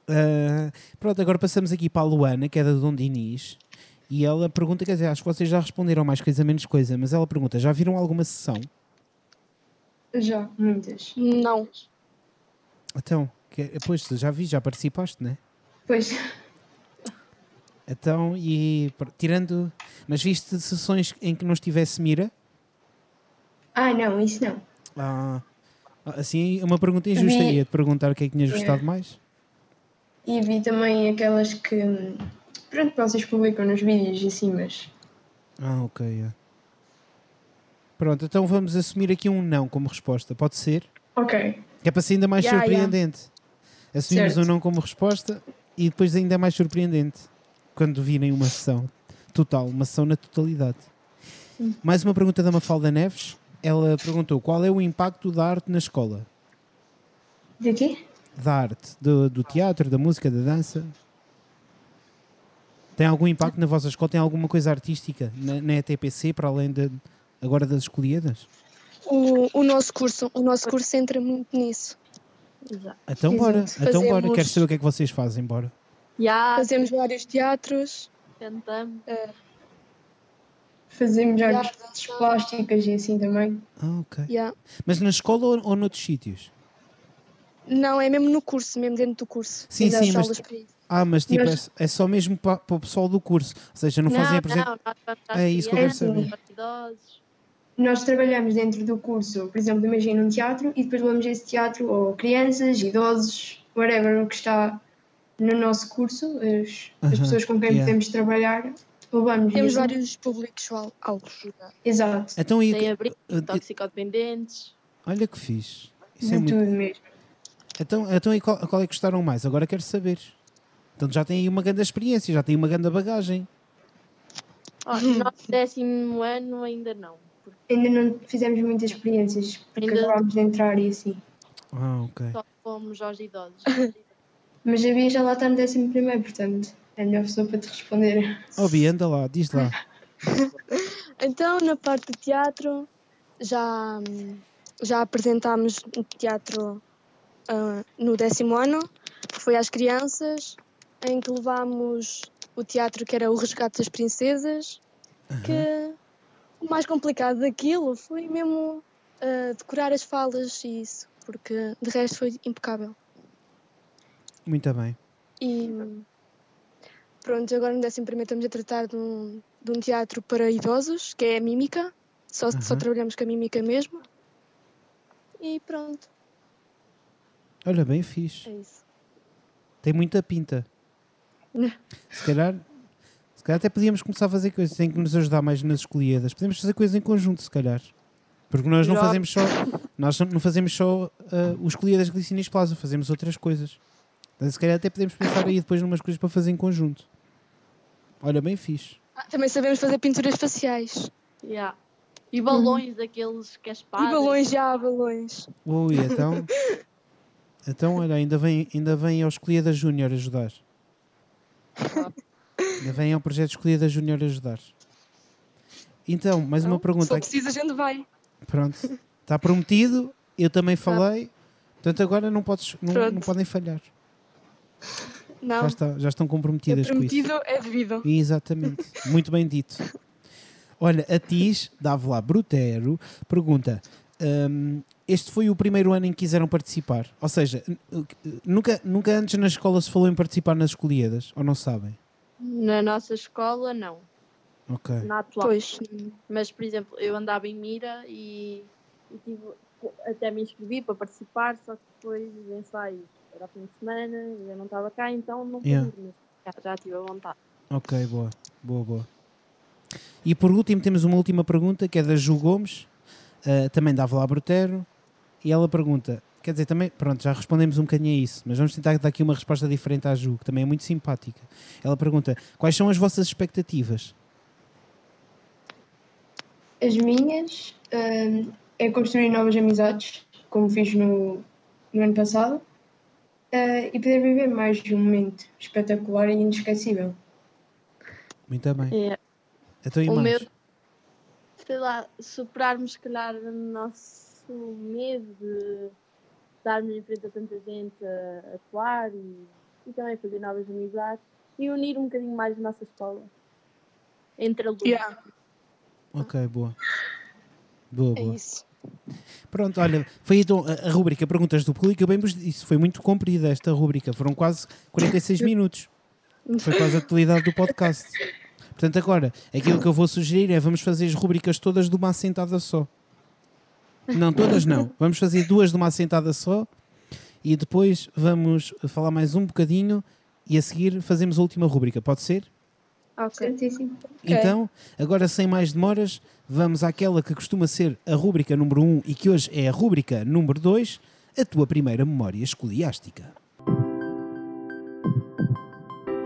S1: Ah, pronto, agora passamos aqui para a Luana, que é da Dom Dinis. E ela pergunta, quer dizer, acho que vocês já responderam mais coisa menos coisa, mas ela pergunta, já viram alguma sessão?
S2: já muitas.
S3: Não.
S1: Então, que, pois, já vi, já participaste, né?
S2: Pois,
S1: Então, e tirando, mas viste sessões em que não estivesse mira?
S2: ah não, isso não.
S1: Ah, assim, uma pergunta injusta,
S2: Vi-
S1: ia te perguntar o que é que tinhas
S2: É.
S1: gostado mais?
S2: E vi também aquelas que, hum, pronto, vocês publicam nos vídeos assim, mas
S1: Ah, ok, é. Pronto, então vamos assumir aqui um não como resposta, pode ser?
S2: ok,
S1: Que é para ser ainda mais
S3: ya.
S1: surpreendente. Assumimos
S2: Certo.
S1: um não como resposta e depois ainda é mais surpreendente quando virem uma sessão total, uma sessão na totalidade. Mais uma pergunta da Mafalda Neves. Ela perguntou qual é o impacto da arte na escola?
S2: de quê?
S1: Da arte, do, do teatro, da música, da dança? Tem algum impacto na vossa escola? Tem alguma coisa artística na, na ETPC para além de, agora das escolhidas?
S3: O, o nosso curso, o nosso curso entra muito nisso.
S4: Exato.
S1: Então bora,
S2: Exato.
S1: então bora.
S3: Fazemos-
S1: Quero saber o que é que vocês fazem, bora.
S4: Já
S3: Fazemos vários teatros.
S4: tentamos.
S2: Fazemos artes plásticas e assim também.
S1: Ah, ok.
S3: Ya.
S1: Mas na escola ou, ou noutros sítios?
S3: Não, é mesmo no curso, mesmo dentro do curso.
S1: Sim, sim, mas-. Ah, mas tipo,
S2: Mas-
S1: é, é só mesmo para, para o pessoal do curso. Ou seja, não, fazem a
S4: não, nós vamos às
S1: É isso que eu quero
S2: saber. Nós trabalhamos dentro do curso, por exemplo, imagina um teatro e depois levamos esse teatro ou crianças, idosos, whatever o que está no nosso curso, as, as
S1: Aham,
S2: pessoas com quem
S1: yeah.
S2: podemos trabalhar,
S3: Temos
S2: assim-
S3: vários públicos al- alvos.
S2: Exato,
S1: Então, e,
S4: Tem abrigo,
S1: uh, uh,
S4: toxicodependentes.
S1: olha que fixe. Isso é
S2: de
S1: muito...
S2: tudo mesmo.
S1: Então, então e qual, qual é que gostaram mais? Agora quero saber. Então já têm aí uma grande experiência, já têm uma grande bagagem.
S4: Ó, no nosso décimo ano ainda não. Porque
S2: Ainda não fizemos muitas experiências, porque
S4: Ainda-
S2: acabámos de entrar e assim.
S1: Ah, ok.
S4: só fomos aos idosos.
S2: Mas a Bia já lá está no décimo primeiro, portanto, é a melhor pessoa para te responder.
S1: Oh, Bia, anda lá, diz lá.
S3: Então, na parte de teatro, já, já apresentámos o teatro ah, no décimo ano, que foi às crianças, em que levámos o teatro que era o Resgate das Princesas, que o mais complicado daquilo foi mesmo ah, decorar as falas e isso, porque de resto foi impecável.
S1: Muito bem.
S3: E pronto, agora no décimo primeiro estamos a tratar de um, de um teatro para idosos, que é a mímica. Só, só
S1: Aham.
S3: trabalhamos com a mímica mesmo. E pronto,
S1: Olha, bem fixe.
S3: é isso.
S1: Tem muita pinta. Se calhar, se calhar até podíamos começar a fazer coisas. Tem que nos ajudar mais nas escolhidas. Podemos fazer coisas em conjunto, se calhar. Porque nós não fazemos só, nós não fazemos só os escolhidas Glicinis Plaza, fazemos outras coisas. Então, se calhar até podemos pensar aí depois numas coisas para fazer em conjunto. Olha, bem fixe.
S3: Ah, também sabemos fazer pinturas faciais.
S4: Yeah. E balões, aqueles que espada.
S3: E balões já, balões.
S1: Ui, então. então, olha, ainda vem, ainda vem ao Escolhida Júnior ajudar. Ainda vem ao projeto Escolhida Júnior ajudar. Então, mais uma
S3: Não,
S1: pergunta.
S3: Se for preciso, a gente vai.
S1: Pronto. Está prometido, eu também falei. Portanto, agora não, podes, não, não podem falhar.
S3: Não,
S1: Já, está- já estão
S3: é
S1: comprometidas com isso.
S3: prometido, é devido.
S1: Exatamente. Muito bem dito. Olha, a Tis, da Brutero, pergunta: hum, Este foi o primeiro ano em que quiseram participar? Ou seja, nunca, nunca antes na escola se falou em participar nas escolhidas? Ou não sabem?
S4: Na nossa escola, não.
S1: Ok.
S4: Na atual.
S3: Pois,
S4: Mas, por exemplo, eu andava em Mira e, e tive, até me inscrevi para participar, só que depois ensaios era fim de semana, eu não estava cá, então não pude
S1: Yeah.
S4: já, já tive a vontade.
S1: Ok, boa. Boa, boa. E por último, temos uma última pergunta que é da Ju Gomes, eh, também da Avila Brutero, e ela pergunta. Quer dizer, também, pronto, já respondemos um bocadinho a isso, mas vamos tentar dar aqui uma resposta diferente à Ju, que também é muito simpática. Ela pergunta: quais são as vossas expectativas?
S2: As minhas hum, é construir novas amizades, como fiz no, no ano passado, eh, e poder viver mais de um momento espetacular e inesquecível.
S1: Muito bem.
S4: É,
S1: Então, e
S4: o
S1: mais?
S4: meu, sei lá, superarmos, se calhar, o nosso medo de estarmos em frente a tanta gente a atuar e, e também fazer novas amizades e unir um bocadinho mais a nossa escola entre alunos.
S3: yeah,
S1: Ok, boa. Boa,
S3: é
S1: boa.
S3: isso.
S1: Pronto, olha, foi então a, rubrica Perguntas do Público. Eu bem vos disse, foi muito comprida esta rubrica, foram quase 46 minutos. Foi quase a totalidade do podcast. Portanto, agora, aquilo que eu vou sugerir é vamos fazer as rubricas todas de uma assentada só. Não, todas não. Vamos fazer duas de uma assentada só e depois vamos falar mais um bocadinho e a seguir fazemos a última rubrica. Pode ser?
S4: Ok.
S1: Então, agora sem mais demoras, vamos àquela que costuma ser a rúbrica número 1 um, e que hoje é a rúbrica número 2, a tua primeira memória escoliástica.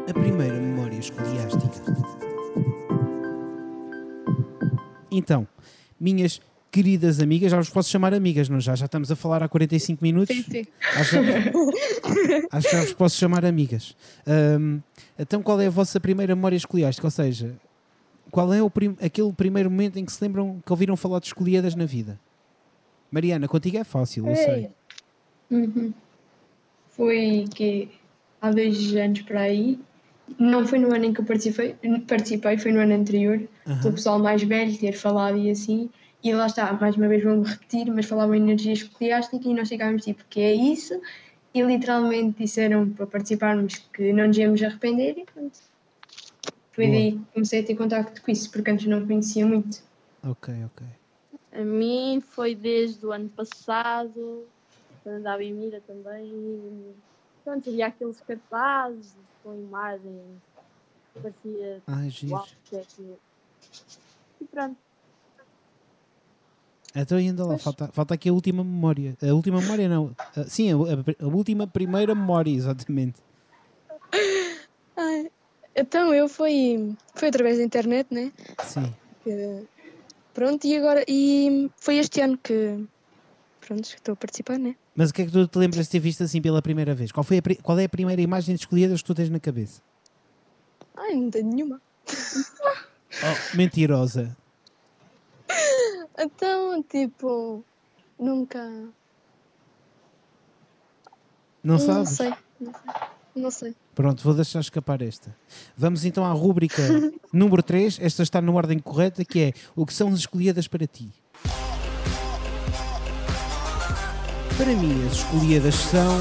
S1: A primeira memória escoliástica. Então, minhas queridas amigas, já vos posso chamar amigas, não já? Já estamos a falar há 45 minutos.
S3: Sim, sim.
S1: Acho, acho que já vos posso chamar amigas. Ahm, então, qual é a vossa primeira memória escoliástica? Ou seja, qual é o prim- aquele primeiro momento em que se lembram que ouviram falar de escolhidas na vida? Mariana, contigo é fácil, eu sei.
S2: Uhum. Foi que há dois anos para aí. Não foi no ano em que eu participei, participei foi no ano anterior.
S1: Aham.
S2: Do pessoal mais velho ter falado e assim. E lá está, mais uma vez vamos repetir, mas falavam em energia escoliástica e nós ficámos tipo, que é isso? E literalmente disseram para participarmos que não nos íamos arrepender e pronto. Foi
S1: Boa.
S2: daí que comecei a ter contacto com isso, porque antes não conhecia muito.
S1: Ok, ok.
S4: A mim foi desde o ano passado, quando andava em Mira também. E, pronto, havia aqueles cartazes com imagens, parecia
S1: Ai, giro.
S4: uau, que é aquilo. E pronto,
S1: Então ainda lá, falta, falta aqui a última memória. A última memória não. Ah, sim, a, a- a última primeira memória, exatamente.
S3: Então eu fui, foi através da internet, né?
S1: Sim.
S3: Que- pronto, e agora e foi este ano que pronto, estou a participar, né?
S1: Mas o que é que tu te lembras de ter visto assim pela primeira vez? Qual, foi a qual é a primeira imagem de escolhidas que tu tens na cabeça?
S3: Ai, não tenho nenhuma.
S1: Oh, mentirosa.
S3: Então, tipo, nunca.
S1: Não
S3: Não
S1: sabes?
S3: sei. Não sei. Não sei.
S1: Pronto, vou deixar escapar esta. Vamos então à rúbrica número 3. Esta está na ordem correta, que é o que são as escolhidas para ti. Para mim, as escolhidas são.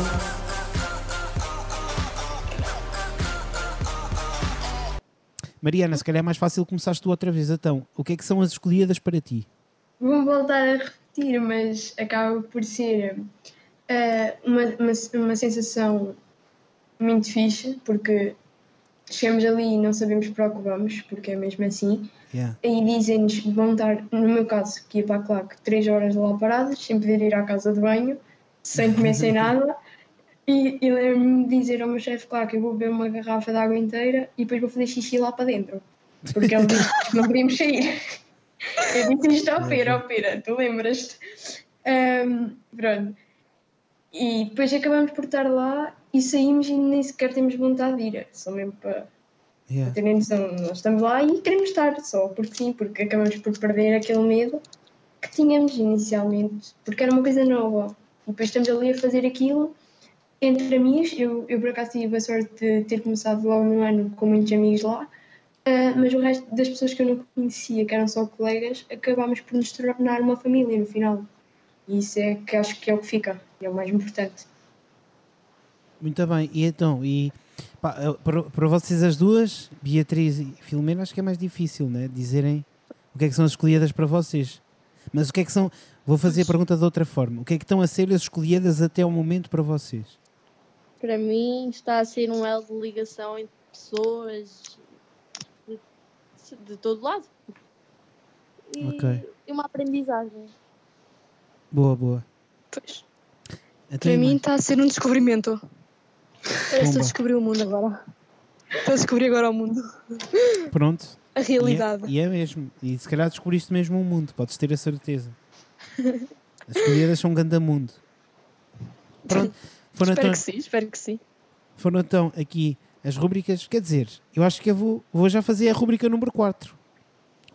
S1: Mariana, se calhar é mais fácil começares tu outra vez. Então, o que é que são as escolhidas para ti?
S2: Vou voltar a repetir, mas acaba por ser eh, uma, uma, uma sensação muito fixe, porque chegamos ali e não sabemos para o que vamos, porque é mesmo assim.
S1: Yeah.
S2: Aí dizem-nos que vão estar, no meu caso, que ia para a claque, 3 horas lá paradas, sem poder ir à casa de banho, sem comer, sem nada. E, e lembro-me de dizer ao meu chefe, claro, que eu vou beber uma garrafa de água inteira e depois vou fazer xixi lá para dentro. Porque ele disse que não podíamos sair. Eu disse isto ao Pera, ao Pera, tu lembras-te? Ahm, pronto. E depois acabamos por estar lá e saímos e nem sequer temos vontade de ir. é Só mesmo para,
S1: Yeah.
S2: Para terem noção, nós estamos lá e queremos estar só porque sim, porque acabamos por perder aquele medo que tínhamos inicialmente, porque era uma coisa nova. E depois estamos ali a fazer aquilo entre amigos. Eu, eu por acaso tive a sorte de ter começado logo no ano com muitos amigos lá, ah, mas o resto das pessoas que eu não conhecia, que eram só colegas, acabámos por nos tornar uma família no final. E isso é que acho que é o que fica, é o mais importante.
S1: Muito bem, e então, e pá, eh, para, para vocês as duas, Beatriz e Filomena, acho que é mais difícil, né? Dizerem o que é que são as escolhidas para vocês. Mas o que é que são, vou fazer a pergunta de outra forma, o que é que estão a ser as escolhidas até o momento para vocês?
S4: Para mim está a ser um elo de ligação entre pessoas de, de todo lado. E,
S1: Ok.
S4: e uma aprendizagem.
S1: Boa, boa.
S3: Pois.
S1: Então,
S3: Para mim
S1: mais?
S3: está a ser um descobrimento. Parece que
S1: Pumba.
S3: estou a descobrir o mundo agora. Estou a descobrir agora o mundo.
S1: Pronto.
S3: A
S1: E
S3: realidade.
S1: é, e é mesmo. E se calhar descobriste mesmo um mundo, podes ter a certeza. As escolhidas são um grande mundo. Pronto. Foram
S3: Espero
S1: então,
S3: que sim, espero que sim.
S1: foram então aqui as rubricas. Quer dizer, eu acho que eu vou, vou já fazer a rubrica número 4.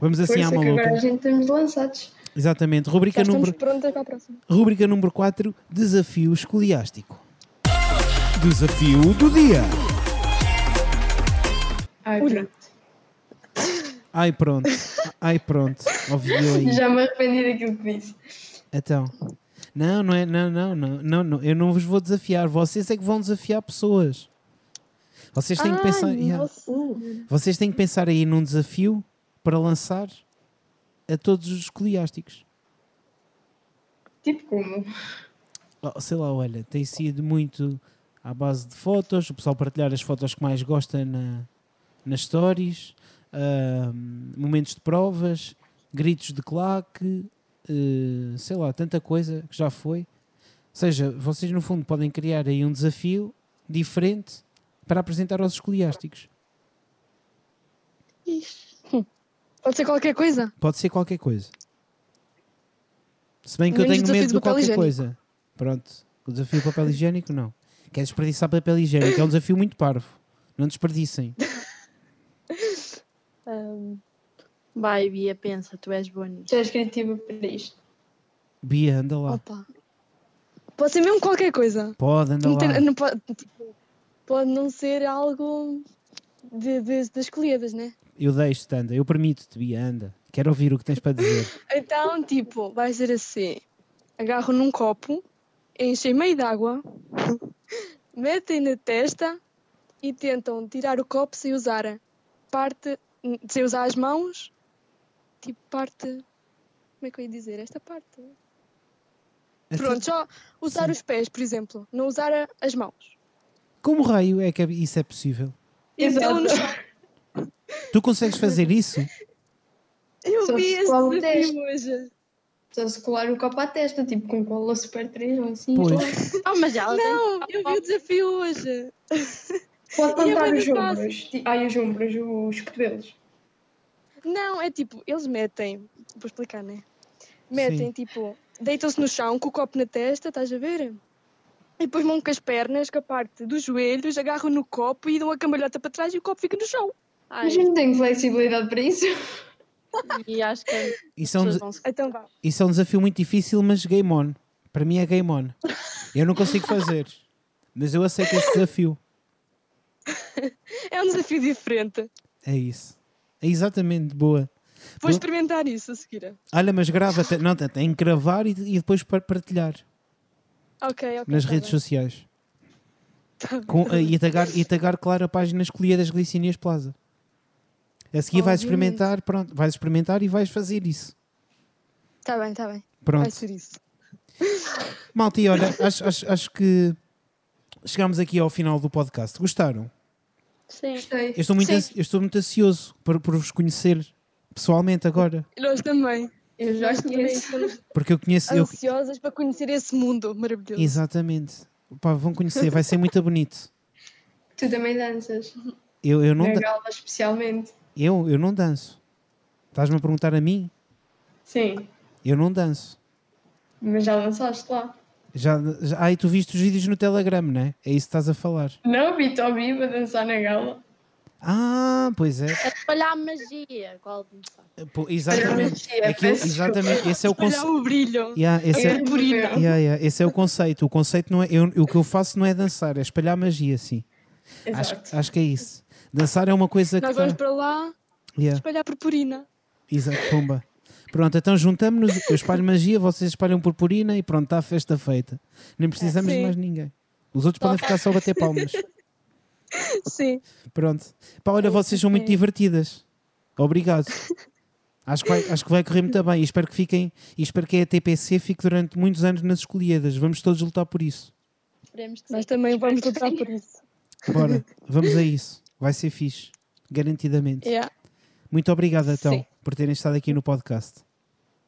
S1: Vamos assim à
S2: Força, que agora a
S1: maluca.
S2: gente estamos lançados.
S1: Exatamente.
S3: Já
S1: Rubrica
S3: estamos
S1: número,
S3: prontas para a próxima.
S1: rubrica número 4, desafio escoliástico. Desafio do dia.
S2: Ai,
S3: Ui.
S2: pronto.
S1: Ai pronto. Ai pronto. Ouviu aí.
S2: Já me arrependi daquilo que disse.
S1: Então. Não, não é. Não, não, não, não, não. Eu não vos vou desafiar. Vocês é que vão desafiar pessoas. Vocês têm que pensar. yeah. Vocês têm que pensar aí num desafio para lançar a todos os escoliásticos.
S2: Tipo como?
S1: Oh, sei lá, olha, tem sido muito à base de fotos, o pessoal partilhar as fotos que mais gosta na, nas stories, ahm, momentos de provas, gritos de claque, eh, sei lá, tanta coisa que já foi. Ou seja, vocês no fundo podem criar aí um desafio diferente para apresentar aos escoliásticos.
S3: Pode ser qualquer coisa?
S1: Pode ser qualquer coisa. Se bem que eu tenho medo
S3: do
S1: de qualquer
S3: higiênico.
S1: coisa. Pronto. O desafio do papel higiênico, não. Quer desperdiçar papel higiênico. É um desafio muito parvo. Não desperdicem.
S4: Ahm, vai, Bia, pensa, tu és boa nisto.
S2: Tu és criativa para isto.
S1: Bia, anda lá.
S3: Opa. Pode ser mesmo qualquer coisa.
S1: Pode, anda
S3: Não
S1: lá.
S3: tem- não pode, tipo, pode não ser algo de, de- das escolhidas, né?
S1: Eu deixo-te, anda. Eu permito-te, Bia, anda. Quero ouvir o que tens para dizer.
S3: Então, tipo, vai ser assim: agarram num copo, enchem meio de água, metem na testa e tentam tirar o copo sem usar a parte, sem usar as mãos, tipo, parte. Como é que eu ia dizer? Esta parte. Pronto, só usar
S1: Sim.
S3: os pés, por exemplo, não usar a- as mãos.
S1: Como raio é que isso é possível?
S3: Então, no.
S1: Tu consegues fazer isso?
S3: Eu
S2: Só
S3: vi
S2: se
S3: esse desafio hoje.
S2: Só se colar o copo à testa, tipo com cola super 3 ou assim.
S1: Pois.
S4: Ah, mas ela
S3: Não, eu vi o desafio hoje.
S2: Pode
S3: é
S2: contar os ombros. Ai, os ombros, os cotovelos.
S3: Não, é tipo, eles metem, vou explicar, né? Metem tipo, deitam-se no chão com o copo na testa, estás a ver? E depois vão com as pernas, com a parte dos joelhos, agarram no copo e dão a cambalhota para trás e o copo fica no chão.
S4: Ai,
S2: Mas eu não tenho flexibilidade para isso.
S4: E acho que as
S1: Isso é, um, des-
S3: Então vá.
S1: isso é um desafio muito difícil, mas game on. Para mim é game on. Eu não consigo fazer. Mas eu aceito esse desafio.
S3: É um desafio diferente.
S1: É isso. É exatamente, boa.
S3: Vou experimentar isso a seguir.
S1: Olha, mas grava, te- não, tem que gravar e, e depois par- partilhar
S3: Ok, ok.
S1: nas
S3: tá
S1: redes
S3: bem.
S1: sociais.
S3: Tá.
S1: Com, eh, e, tagar, e tagar, claro, a página escolhida das Glicinias Plaza. A seguir vais experimentar, pronto, vais experimentar e vais fazer isso.
S3: Tá bem, tá bem. Vai
S1: Pronto.
S3: ser isso.
S1: Malta, e olha, acho, acho, acho que chegámos aqui ao final do podcast. Gostaram?
S4: Sim.
S2: Gostei.
S1: Eu estou muito,
S3: Sim.
S1: ansi- eu estou muito ansioso por, por vos conhecer pessoalmente agora.
S3: Nós também.
S2: Eu já
S3: Nós
S2: conheço.
S1: Porque eu conheço. Eu,
S3: ansiosas para conhecer esse mundo maravilhoso.
S1: exatamente. Pá, vão conhecer, vai ser muito bonito.
S2: Tu também danças.
S1: Eu, eu, não,
S2: Na
S1: da-
S2: especialmente.
S1: Eu, eu não danço. Estás-me a perguntar a mim?
S2: Sim.
S1: Eu não danço.
S2: Mas já dançaste lá.
S1: Já, já, ai, tu viste os vídeos no Telegram, não é? É isso que estás a falar.
S2: Não, vi-te ao vivo a dançar na gala.
S1: Ah, pois é.
S4: É espalhar magia. Qual começar?
S1: Pô, exatamente.
S2: Espalhar magia,
S1: Aquilo- exatamente. Esse é o conceito.
S3: o brilho.
S1: Yeah, esse é,
S3: Purpurina.
S1: yeah, yeah, esse é o conceito. O conceito não é. eu- o que eu faço não é dançar, é espalhar magia, sim. Acho,
S2: Exato.
S1: acho que é isso. Dançar é uma coisa que.
S3: Nós
S1: tá-
S3: vamos para lá
S1: Yeah,
S3: espalhar purpurina.
S1: exato, pomba. Pronto, então juntamos-nos, eu espalho magia, vocês espalham purpurina e pronto, está a festa feita. Nem precisamos de mais ninguém. Os outros podem ficar só a bater palmas.
S3: Sim.
S1: Pronto. Pá, olha, vocês são muito divertidas. Obrigado. Acho que, vai, acho que vai correr muito bem e espero que fiquem e espero que a TPC fique durante muitos anos nas escolhidas. Vamos todos lutar por isso.
S4: Esperemos que
S3: Nós também vamos lutar por isso.
S1: Bora, vamos a isso. Vai ser fixe. Garantidamente.
S3: Yeah.
S1: Muito obrigado, então,
S3: Sim.
S1: por terem estado aqui no podcast.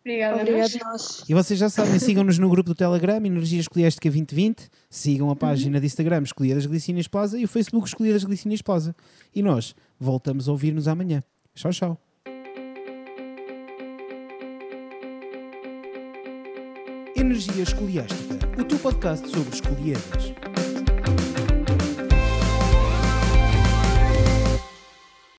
S2: Obrigada. a
S3: Obrigado nós.
S1: E vocês já sabem, sigam-nos no grupo do Telegram, Energia Escolhiástica 2020. Sigam a página de Instagram Escolhia das Glicínias Plaza e o Facebook Escolhia das Glicínias Plaza. E nós voltamos a ouvir-nos amanhã. Tchau, tchau. Energia Escoliástica, o teu podcast sobre escolhidas.